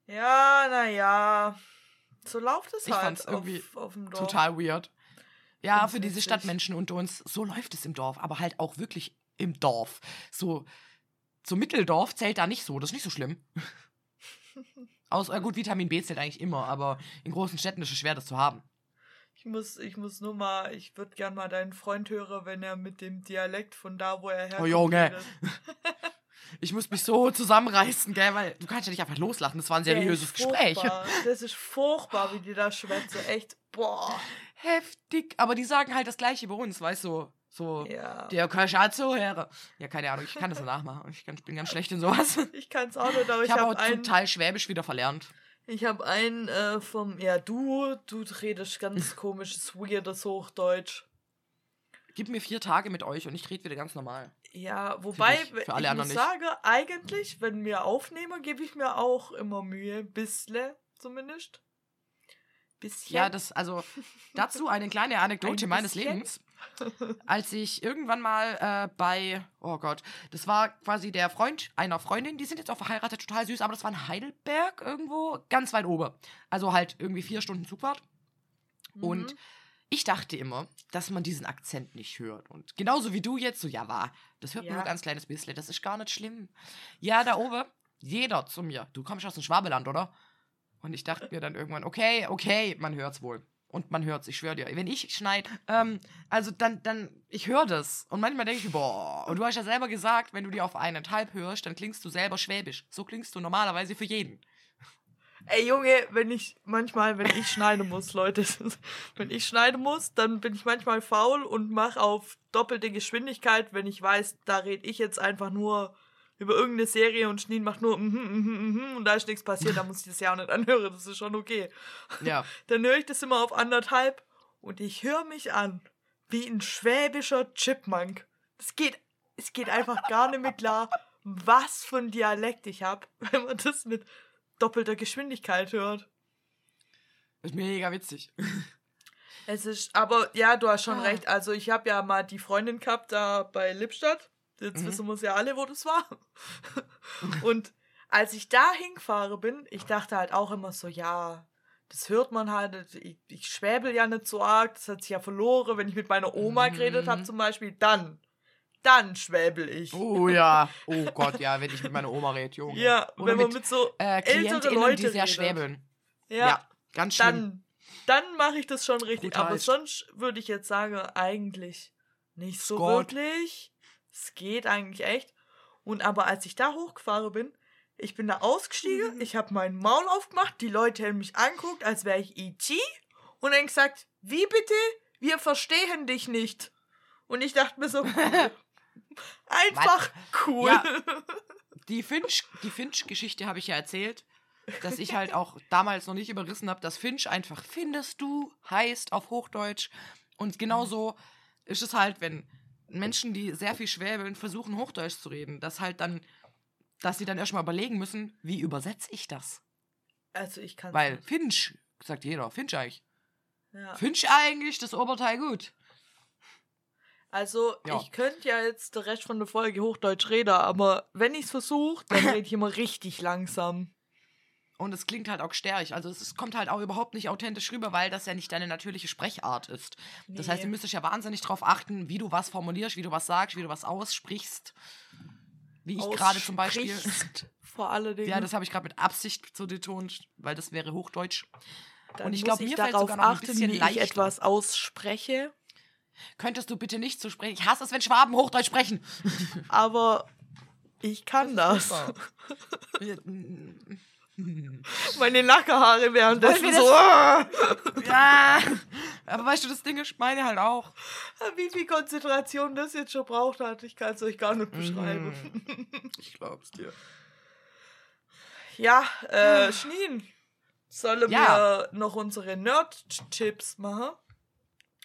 Ja, naja. So läuft es ich halt fand's irgendwie auf, auf dem Dorf. Total weird. Ja, für diese Stadtmenschen unter uns, so läuft es im Dorf, aber halt auch wirklich im Dorf. So, so Mitteldorf zählt da nicht so, das ist nicht so schlimm. Aus, äh, gut, Vitamin B zählt eigentlich immer, aber in großen Städten ist es schwer, das zu haben. Ich muss, ich muss nur mal, ich würde gern mal deinen Freund hören, wenn er mit dem Dialekt von da, wo er herkommt. Oh Junge. ich muss mich so zusammenreißen, gell, weil du kannst ja nicht einfach loslachen. Das war ein seriöses Gespräch. Das ist furchtbar, wie die da schwätze. Echt, boah. Heftig. Aber die sagen halt das Gleiche bei uns, weißt du? So, Ja. der Kaschatzo, Herr. Ja, keine Ahnung, ich kann das nachmachen. Ich kann, bin ganz schlecht in sowas. Ich kann es auch nicht, aber Ich ich, habe auch zum einen. Teil Schwäbisch wieder verlernt. Ich habe einen äh, vom. Ja, du, du redest ganz komisches, weirdes Hochdeutsch. Gib mir vier Tage mit euch und ich rede wieder ganz normal. Ja, wobei, dich, für ich alle anderen muss nicht. sagen, eigentlich, wenn wir aufnehmen, gebe ich mir auch immer Mühe. Bissle zumindest. Bisschen. Ja, das, also dazu eine kleine Anekdote Ein meines? Lebens. Als ich irgendwann mal äh, bei, oh Gott, das war quasi der Freund einer Freundin, die sind jetzt auch verheiratet, total süß, aber das war in Heidelberg irgendwo, ganz weit oben. Also halt irgendwie vier Stunden Zugfahrt. Und Mhm. ich dachte immer, dass man diesen Akzent nicht hört. Und genauso wie du jetzt, so, ja, war, das hört man Ja. nur ganz kleines bisschen, das ist gar nicht schlimm. Ja, da oben, jeder zu mir, du kommst aus dem Schwabeland, oder? Und ich dachte mir dann irgendwann, okay, okay, man hört's wohl. Und man hört's, ich schwöre dir. Wenn ich schneid, ähm, also dann, dann, ich höre das. Und manchmal denke ich, boah, und du hast ja selber gesagt, wenn du die auf eineinhalb hörst, dann klingst du selber schwäbisch. So klingst du normalerweise für jeden. Ey Junge, wenn ich manchmal, wenn ich schneiden muss, Leute, wenn ich schneiden muss, dann bin ich manchmal faul und mache auf doppelte Geschwindigkeit, wenn ich weiß, da rede ich jetzt einfach nur über irgendeine Serie und Schneen macht nur mhm, mhm, mhm, und da ist nichts passiert, da muss ich das ja auch nicht anhören, das ist schon okay. Ja. Dann höre ich das immer auf anderthalb und ich höre mich an wie ein schwäbischer Chipmunk. Das geht, es geht einfach gar nicht mehr klar, was für ein Dialekt ich habe, wenn man das mit doppelter Geschwindigkeit hört. Ist mega witzig. Es ist, aber ja, du hast schon Ah. recht. Also ich habe ja mal die Freundin gehabt da bei Lippstadt. Jetzt Mhm. wissen wir ja alle, wo das war. Und als ich da hingefahren bin, ich dachte halt auch immer so, ja, das hört man halt. Ich, ich schwäbel ja nicht so arg, das hat sich ja verloren. Wenn ich mit meiner Oma geredet habe Mhm. zum Beispiel, dann, dann schwäbel ich. Oh ja. Oh Gott, ja, wenn ich mit meiner Oma rede, Junge. ja, Oder wenn man mit, mit so äh, ältere Leute die sehr redet. schwäbeln. ja, Ja, ganz schlimm. dann, dann mache ich das schon richtig. Brutal. Aber sonst würde ich jetzt sagen, eigentlich nicht so Scott. wirklich. Es geht eigentlich echt. Und aber als ich da hochgefahren bin, ich bin da ausgestiegen, Mhm. ich habe mein Maul aufgemacht, die Leute haben mich anguckt, als wäre ich E.T. und dann gesagt, wie bitte? Wir verstehen dich nicht. Und ich dachte mir so, cool. einfach cool. Ja. die Finch, die Finch-Geschichte habe ich ja erzählt, dass ich halt auch damals noch nicht überrissen habe, dass Finch einfach findest du heißt auf Hochdeutsch. Und genauso ist es halt, wenn Menschen, die sehr viel schwäbeln, versuchen Hochdeutsch zu reden, dass halt dann, dass sie dann erstmal überlegen müssen, wie übersetze ich das? Also ich kann Weil Finch, sagt jeder, Finch eigentlich. ja. Finch eigentlich, das Oberteil gut. Also, Ja. ich könnte ja jetzt der Rest von der Folge Hochdeutsch reden, aber wenn ich es versuche, dann rede ich immer richtig langsam. Und es klingt halt auch stärk. Also es kommt halt auch überhaupt nicht authentisch rüber, weil das ja nicht deine natürliche Sprechart ist. Das heißt, du Nee. müsstest ja wahnsinnig darauf achten, wie du was formulierst, wie du was sagst, wie du was aussprichst. Wie ich gerade zum Beispiel. Vor alledem. Ja, das habe ich gerade mit Absicht so betont, weil das wäre Hochdeutsch. Dann und ich muss glaub, mir fällt darauf sogar noch ein achten, bisschen wie ich etwas ausspreche. Könntest du bitte nicht so sprechen? Ich hasse es, wenn Schwaben Hochdeutsch sprechen. Aber ich kann das. Super. Meine Nackenhaare währenddessen so. ja, aber weißt du, das Ding ist meine halt auch. Wie viel Konzentration das jetzt schon braucht hat, ich kann es euch gar nicht beschreiben. Mhm. Ich glaub's dir. Ja, äh, Schneen. Sollen Ja. wir noch unsere Nerd-Tipps machen?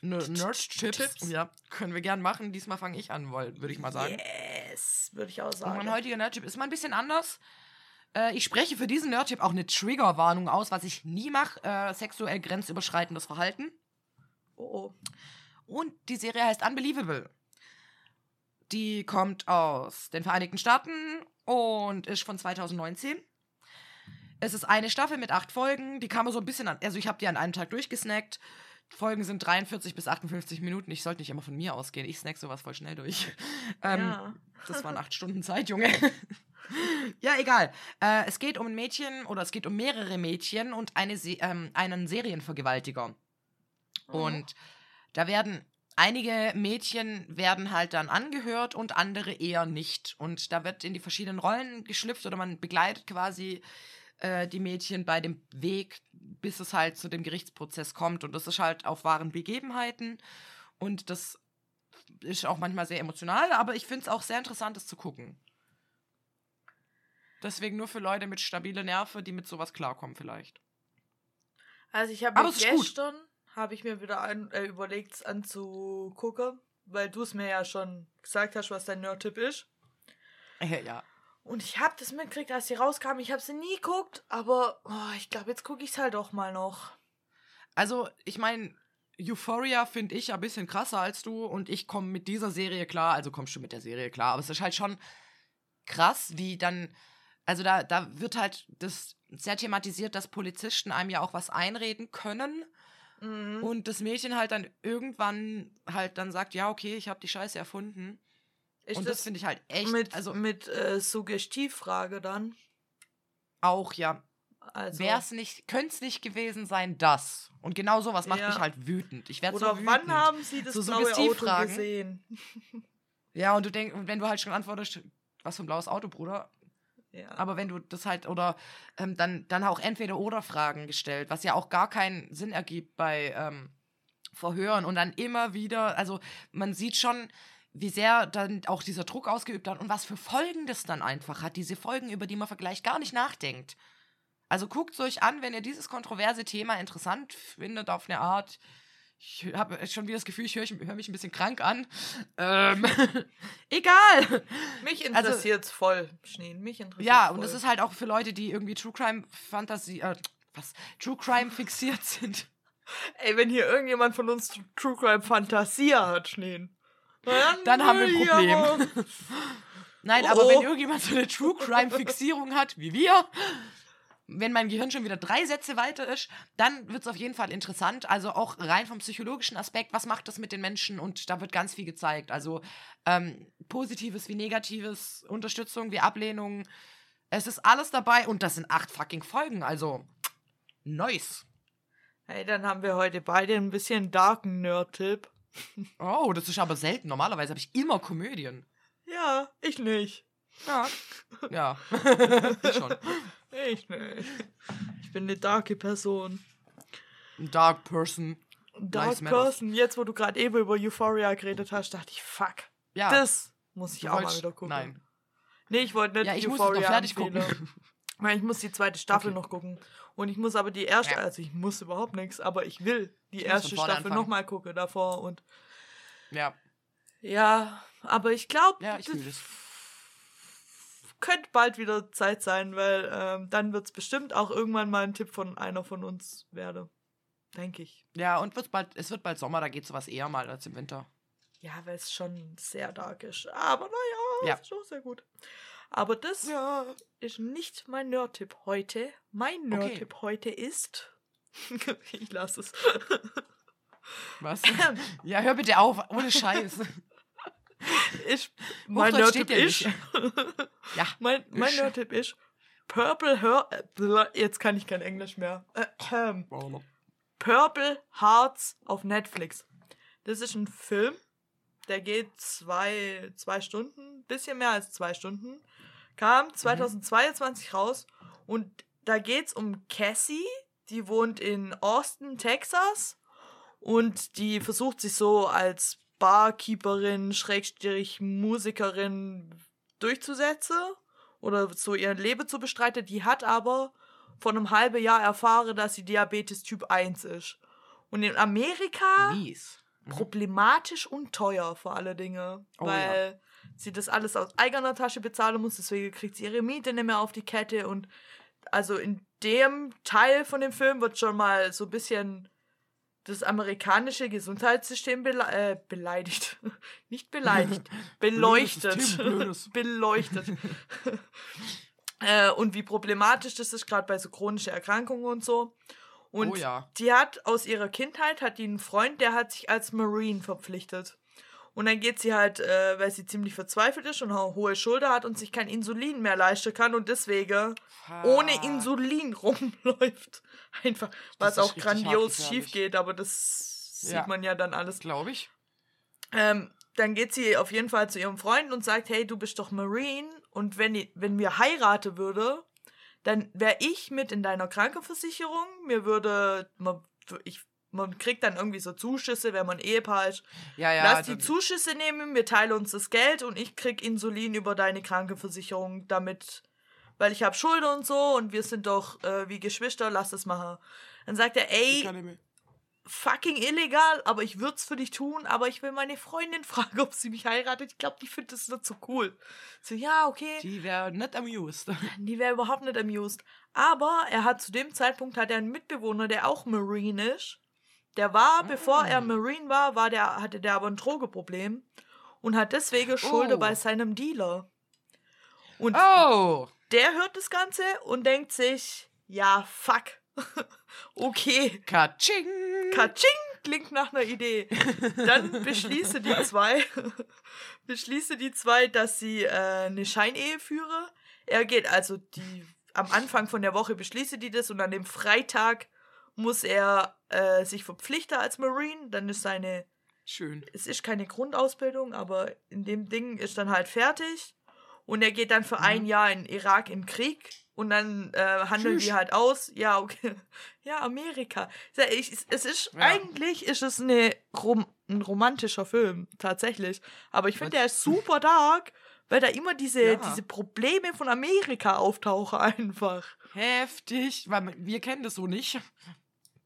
Nerd-Chips. Chips. Ja, können wir gern machen. Diesmal fange ich an, würde ich mal sagen. Yes, würde ich auch Und mein sagen. heutiger Nerdtip ist mal ein bisschen anders. Äh, ich spreche für diesen Nerdtip auch eine Triggerwarnung aus, was ich nie mache: äh, sexuell grenzüberschreitendes Verhalten. Oh, oh. Und die Serie heißt Unbelievable. Die kommt aus den Vereinigten Staaten und ist von 2019. Es ist eine Staffel mit acht Folgen. Die man so ein bisschen an. Also, ich habe die an einem Tag durchgesnackt. Folgen sind 43 bis 58 Minuten. Ich sollte nicht immer von mir ausgehen. Ich snack sowas voll schnell durch. Ähm, Ja. Das waren acht Stunden Zeit, Junge. ja, egal. Äh, es geht um ein Mädchen oder es geht um mehrere Mädchen und eine Se ähm, einen Serienvergewaltiger. Und da werden einige Mädchen werden halt dann angehört und andere eher nicht. Und da wird in die verschiedenen Rollen geschlüpft oder man begleitet quasi äh, die Mädchen bei dem Weg, bis es halt zu dem Gerichtsprozess kommt. Und das ist halt auf wahren Begebenheiten. Und das ist auch manchmal sehr emotional, aber ich finde es auch sehr interessant, das zu gucken. Deswegen nur für Leute mit stabile Nerven, die mit sowas klarkommen vielleicht. Also ich habe gestern habe ich mir wieder an, äh, überlegt, es anzugucken, weil du es mir ja schon gesagt hast, was dein Nerd-Tipp ist. ja. Und ich habe das mitgekriegt, als sie rauskam. Ich habe sie nie geguckt, aber oh, ich glaube, jetzt gucke ich es halt auch mal noch. Also, ich meine, Euphoria finde ich ein bisschen krasser als du und ich komme mit dieser Serie klar. Also kommst du mit der Serie klar, aber es ist halt schon krass, wie dann. Also da, da wird halt das sehr thematisiert, dass Polizisten einem ja auch was einreden können. Mhm. Und das Mädchen halt dann irgendwann halt dann sagt, ja, okay, ich habe die Scheiße erfunden. Ist und das, finde ich halt echt, mit, also mit äh, Suggestivfrage dann. auch, ja, Also, wär's nicht, könnte es nicht gewesen sein, das. Und genau sowas macht Ja. mich halt wütend. Ich werde so oder wütend. wann haben sie das So blaue Auto gesehen? Ja, und du denkst, und wenn du halt schon antwortest, was für ein blaues Auto, Bruder. Ja. Aber wenn du das halt, oder ähm, dann, dann auch entweder oder Fragen gestellt, was ja auch gar keinen Sinn ergibt bei ähm, Verhören und dann immer wieder, also man sieht schon, wie sehr dann auch dieser Druck ausgeübt hat und was für Folgen das dann einfach hat. Diese Folgen, über die man vielleicht gar nicht nachdenkt. Also guckt es euch an, wenn ihr dieses kontroverse Thema interessant findet auf eine Art. Ich habe schon wieder das Gefühl, ich höre hör mich ein bisschen krank an. Ähm, egal. Mich also- interessiert's voll, Schneen. Mich interessiert Ja, voll. und das ist halt auch für Leute, die irgendwie True Crime Fantasie, äh, was, True Crime fixiert sind. Ey, wenn hier irgendjemand von uns True Crime Fantasie hat, Schneen. Dann, Dann haben wir ein Problem. aber- Nein, Oh, aber oh. wenn irgendjemand so eine True Crime Fixierung hat, wie wir, wenn mein Gehirn schon wieder drei Sätze weiter ist, dann wird es auf jeden Fall interessant. Also auch rein vom psychologischen Aspekt, was macht das mit den Menschen? Und da wird ganz viel gezeigt. Also ähm, Positives wie Negatives, Unterstützung wie Ablehnung. Es ist alles dabei und das sind acht fucking Folgen. Also, nice. Hey, dann haben wir heute beide ein bisschen darken Nerd-Tipp. Oh, das ist aber selten. Normalerweise habe ich immer Komödien. Ja, ich nicht. Ja. Ja. ich schon. Ich nicht. Ich bin eine darke Person. Ein Dark Person. Dark. Person. Jetzt, wo du gerade eben über Euphoria geredet hast, dachte ich, fuck. Ja. Das muss ich du auch mal wieder gucken. Nein. Nee, ich wollte nicht Ja, ich muss Euphoria noch fertig empfehlen. gucken. Weil ich muss die zweite Staffel Okay. noch gucken. Und ich muss aber die erste, also ich muss überhaupt nichts, aber ich will die muss erste Staffel nochmal gucken davor. Und Ja. ja, aber ich glaube, Ja, ich fühle das. Könnte bald wieder Zeit sein, weil ähm, dann wird es bestimmt auch irgendwann mal ein Tipp von einer von uns werden. Denke ich. Ja, und wird's bald, es wird bald Sommer, da geht sowas eher mal als im Winter. Ja, weil es schon sehr dark ist. Aber naja, Ja. ist schon sehr gut. Aber das ist nicht mein Nerd-Tipp heute. Mein Nerd-Tipp heute ist. ich lasse es. Was? ja, hör bitte auf, ohne Scheiß. ist mein Nerd-Tipp ja ist. Ja. mein mein Ist. Nerd-Tipp ist. Purple Heart. Jetzt kann ich kein Englisch mehr. Äh, Purple Hearts auf Netflix. Das ist ein Film, der geht zwei, zwei Stunden, bisschen mehr als zwei Stunden. Kam 2022 raus und da geht's um Cassie, die wohnt in Austin, Texas und die versucht sich so als Barkeeperin, Schrägstrich Musikerin durchzusetzen oder so ihr Leben zu bestreiten. Die hat aber vor einem halben Jahr erfahren, dass sie Diabetes Typ 1 ist. Und in Amerika Mies. problematisch und teuer vor alle Dinge, Oh, weil sie das alles aus eigener Tasche bezahlen muss, deswegen kriegt sie ihre Miete nicht mehr auf die Kette und also in dem Teil von dem Film wird schon mal so ein bisschen das amerikanische Gesundheitssystem bele äh, beleidigt. Nicht beleidigt, beleuchtet. Beleuchtet. äh, und wie problematisch das ist, gerade bei so chronischen Erkrankungen und so. Und Oh ja. die hat aus ihrer Kindheit, hat die einen Freund, der hat sich als Marine verpflichtet. Und dann geht sie halt, äh, weil sie ziemlich verzweifelt ist und eine hohe Schulter hat und sich kein Insulin mehr leisten kann und deswegen ohne Fuck. Insulin rumläuft. Einfach, was auch grandios schief geht, aber das sieht Ja. man ja dann alles. Glaube ich. Ähm, dann geht sie auf jeden Fall zu ihrem Freund und sagt, hey, du bist doch Marine und wenn, wenn wir heiraten würde, dann wäre ich mit in deiner Krankenversicherung, mir würde, ich man kriegt dann irgendwie so Zuschüsse, wenn man Ehepaar ist. Ja, ja. Lass die Zuschüsse nehmen, wir teilen uns das Geld und ich krieg Insulin über deine Krankenversicherung, damit, weil ich habe Schulden und so und wir sind doch äh, wie Geschwister, lass das machen. Dann sagt er, ey, fucking illegal, aber ich würd's für dich tun, aber ich will meine Freundin fragen, ob sie mich heiratet. Ich glaube, die findet das nicht so cool. So, ja, okay. Die wäre nicht amused. Die wäre überhaupt nicht amused. Aber er hat zu dem Zeitpunkt hat er einen Mitbewohner, der auch Marine ist. Der war, bevor er Marine war, war der, hatte der aber ein Drogeproblem und hat deswegen Schulden Oh. bei seinem Dealer. Und Oh! der hört das Ganze und denkt sich, ja, fuck. okay, Katsching! Katsching klingt nach einer Idee. Dann beschließe die zwei, beschließe die zwei, dass sie äh, eine Scheinehe führe. Er geht also die am Anfang von der Woche beschließe die das und an dem Freitag muss er äh, sich verpflichten als Marine. Dann ist seine, Schön. es ist keine Grundausbildung, aber in dem Ding ist dann halt fertig. Und er geht dann für ein Jahr in Irak in Krieg und dann äh, handeln Tschüss. die halt aus. Ja, okay. Ja, Amerika. Ja, ich- Es ist, Ja. eigentlich ist es eine rom ein romantischer Film, tatsächlich. Aber ich finde, der ist super dark, weil da immer diese, Ja. diese Probleme von Amerika auftauchen einfach. Heftig, weil wir kennen das so nicht.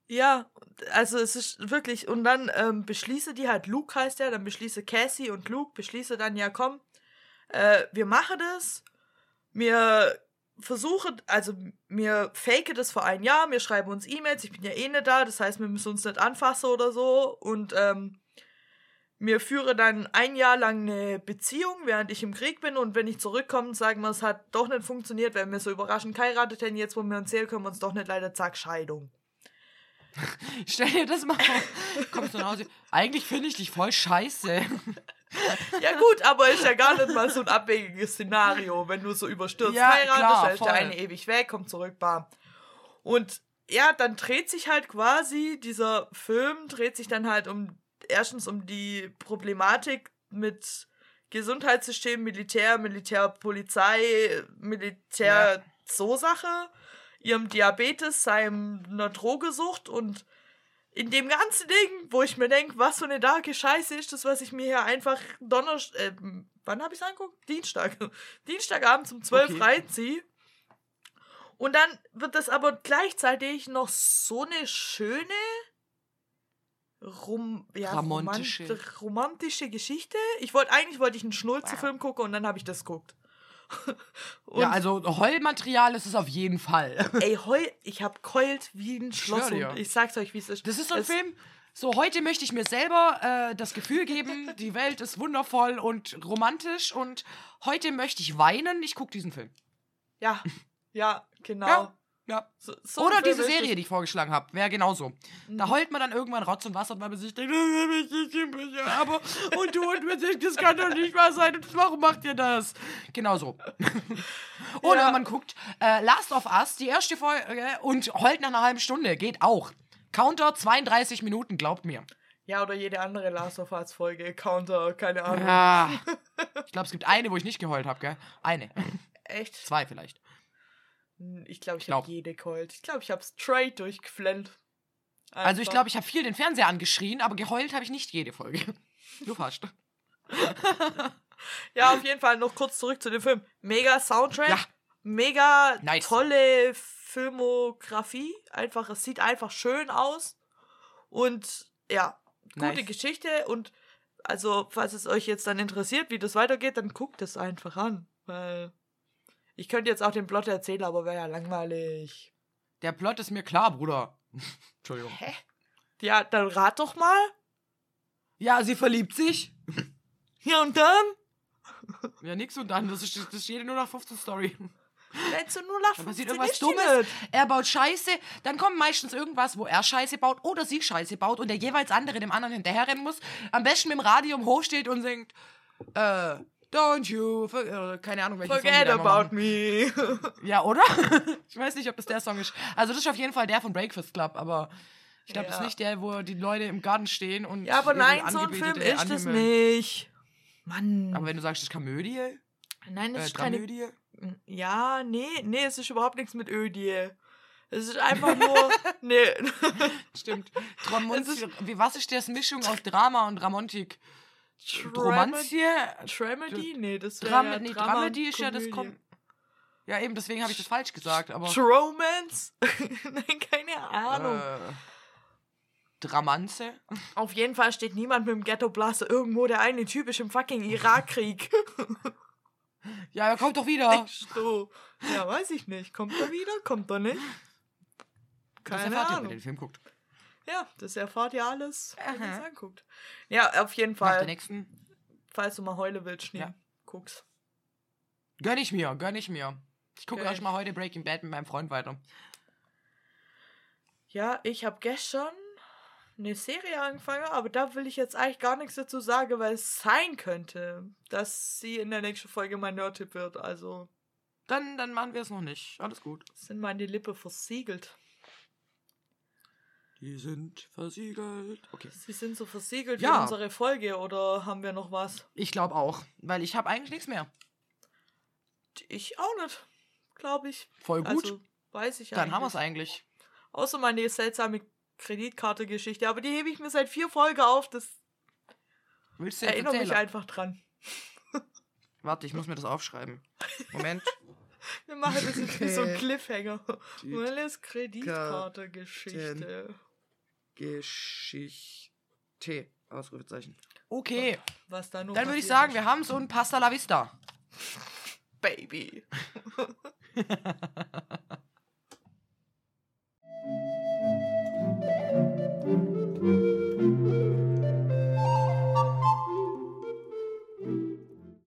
Ja, also es ist wirklich, und dann ähm, beschließe die halt, Luke heißt der, dann beschließe Cassie und Luke, beschließe dann, ja komm, äh, wir machen das, wir versuchen, also wir fake das für ein Jahr, wir schreiben uns E-Mails, ich bin ja eh nicht da, das heißt, wir müssen uns nicht anfassen oder so. Und ähm, mir führe dann ein Jahr lang eine Beziehung, während ich im Krieg bin. Und wenn ich zurückkomme, sagen wir, es hat doch nicht funktioniert, weil wir so überraschend geheiratet hätten, jetzt wo wir uns sehen, können wir uns doch nicht leider, zack, Scheidung. Stell dir das mal vor. Kommst du nach Hause? Eigentlich finde ich dich voll scheiße. Ja gut, aber ist ja gar nicht mal so ein abwegiges Szenario, wenn du so überstürzt Ja, heiratest, klar, dann ist der eine ewig weg, kommt zurück, bam. Und ja, dann dreht sich halt quasi, dieser Film dreht sich dann halt um, erstens um die Problematik mit Gesundheitssystem, Militär, Militärpolizei, Militär, so Sache, ihrem Diabetes, seiner Drogesucht und in dem ganzen Ding, wo ich mir denke, was für eine darke Scheiße ist das, was ich mir hier einfach Donnerstag, äh, wann habe ich es angeguckt? Dienstag. Dienstagabend um 12 Okay. reinziehe. Und dann wird das aber gleichzeitig noch so eine schöne rom ja, Romantische. romant- romantische Geschichte. Ich wollte eigentlich wollte ich einen Schnulze-Film gucken und dann habe ich das geguckt. und ja, also Heulmaterial ist es auf jeden Fall. ey, heul, ich habe keult wie ein Schloss und ich sag's euch, wie es ist. Das ist so ein Es- Film. So, heute möchte ich mir selber äh, das Gefühl geben, die Welt ist wundervoll und romantisch und heute möchte ich weinen. Ich gucke diesen Film. Ja, ja, genau. Ja. Ja. So, so Oder diese Serie, die ich vorgeschlagen habe. Wäre genauso. Da Mhm. heult man dann irgendwann Rotz und Wasser, weil man sich denkt, aber und du und mir denkt, das kann doch nicht wahr sein. Und warum macht ihr das? Genau so. Oder Ja. man guckt äh, Last of Us, die erste Folge, und heult nach einer halben Stunde. Geht auch. Counter 32 Minuten, glaubt mir. Ja, oder jede andere Last of Us Folge, Counter, keine Ahnung. Ja. Ich glaube, es gibt eine, wo ich nicht geheult habe, gell? Eine. Echt? Zwei vielleicht. Hm, Ich glaube, ich glaub. habe jede geheult. Ich glaube, ich habe straight durchgeflennt. Also ich Einfach. glaube, ich habe viel den Fernseher angeschrien, aber geheult habe ich nicht jede Folge. Du fast. Ja, auf jeden Fall noch kurz zurück zu dem Film. Mega Soundtrack. Ja. Mega Nice. tolle Filmografie. Einfach, es sieht einfach schön aus. Und ja, gute Nice. Geschichte. Und also, falls es euch jetzt dann interessiert, wie das weitergeht, dann guckt es einfach an. Weil ich könnte jetzt auch den Plot erzählen, aber wäre ja langweilig. Der Plot ist mir klar, Bruder. Entschuldigung. Hä? Ja, dann rat doch mal. Ja, sie verliebt sich. Ja, und dann? Ja, nix und dann. Das ist, das ist jede 015 Story. Letzte nur nach Da passiert 15 irgendwas Dummes. Er baut Scheiße, dann kommt meistens irgendwas, wo er Scheiße baut oder sie Scheiße baut und der jeweils andere dem anderen hinterherrennen muss. Am besten mit dem Radio hoch steht und singt, äh, Don't you, for, äh, keine Ahnung, welchen Song Forget immer about me. Ja, oder? ich weiß nicht, ob das der Song ist. Also das ist auf jeden Fall der von Breakfast Club, aber ich glaube, das Ja. ist nicht der, wo die Leute im Garten stehen und Ja, aber nein, so ein Film ist es anhimmeln. nicht. Mann. Aber wenn du sagst, das ist Komödie, nein, das äh, ist keine. Dramödie, Ja, nee, nee, es ist überhaupt nichts mit Ödie. Es ist einfach nur. nee. Stimmt. Tramonti, wie, was ist das Mischung aus Drama und Ramontik? Romanzie? Dramedy? Nee, das wäre Dram ja nee, Drama Dramedy ist ja das kommt. Ja, eben, deswegen habe ich das falsch gesagt, aber. Tromance? Nein, keine Ahnung. Äh, Dramanze? Auf jeden Fall steht niemand mit dem Ghetto-Blaster irgendwo. Der eine Typ ist im fucking Irakkrieg. Ja, er kommt doch wieder. Du? Ja, weiß ich nicht. Kommt er wieder? Kommt er nicht? Keine ihr, wenn Ahnung. den Film guckt. Ja, das erfahrt ihr alles, wenn ihr es anguckt. Ja, auf jeden Nach der Fall. nächsten. Falls du mal heule willst, Schnee, Ja. guck's. Gönn ich mir, gönn ich mir. Ich gucke erst mal heute Breaking Bad mit meinem Freund weiter. Ja, ich habe gestern eine Serie angefangen, aber da will ich jetzt eigentlich gar nichts dazu sagen, weil es sein könnte, dass sie in der nächsten Folge mein Nerd-Tipp wird. Also Dann, dann machen wir es noch nicht. Alles gut. sind meine Lippe versiegelt. Die sind versiegelt. Okay. Sie sind so versiegelt Ja. für unsere Folge oder haben wir noch was? Ich glaube auch, weil ich habe eigentlich nichts mehr. Ich auch nicht, glaube ich. Voll gut. Also, weiß ich dann haben wir es eigentlich. Außer meine seltsame Kreditkarte-Geschichte, aber die hebe ich mir seit vier Folgen auf. Das Willst du jetzt erinnert mich einfach dran. Warte, ich muss mir das aufschreiben. Moment. Wir machen das jetzt wie so ein Okay. Cliffhanger. Die Meine Kreditkarte-Geschichte. Geschichte. Ausrufezeichen. Okay, Was da nur dann würde ich sagen, wir haben so ein Pasta la Vista. Baby.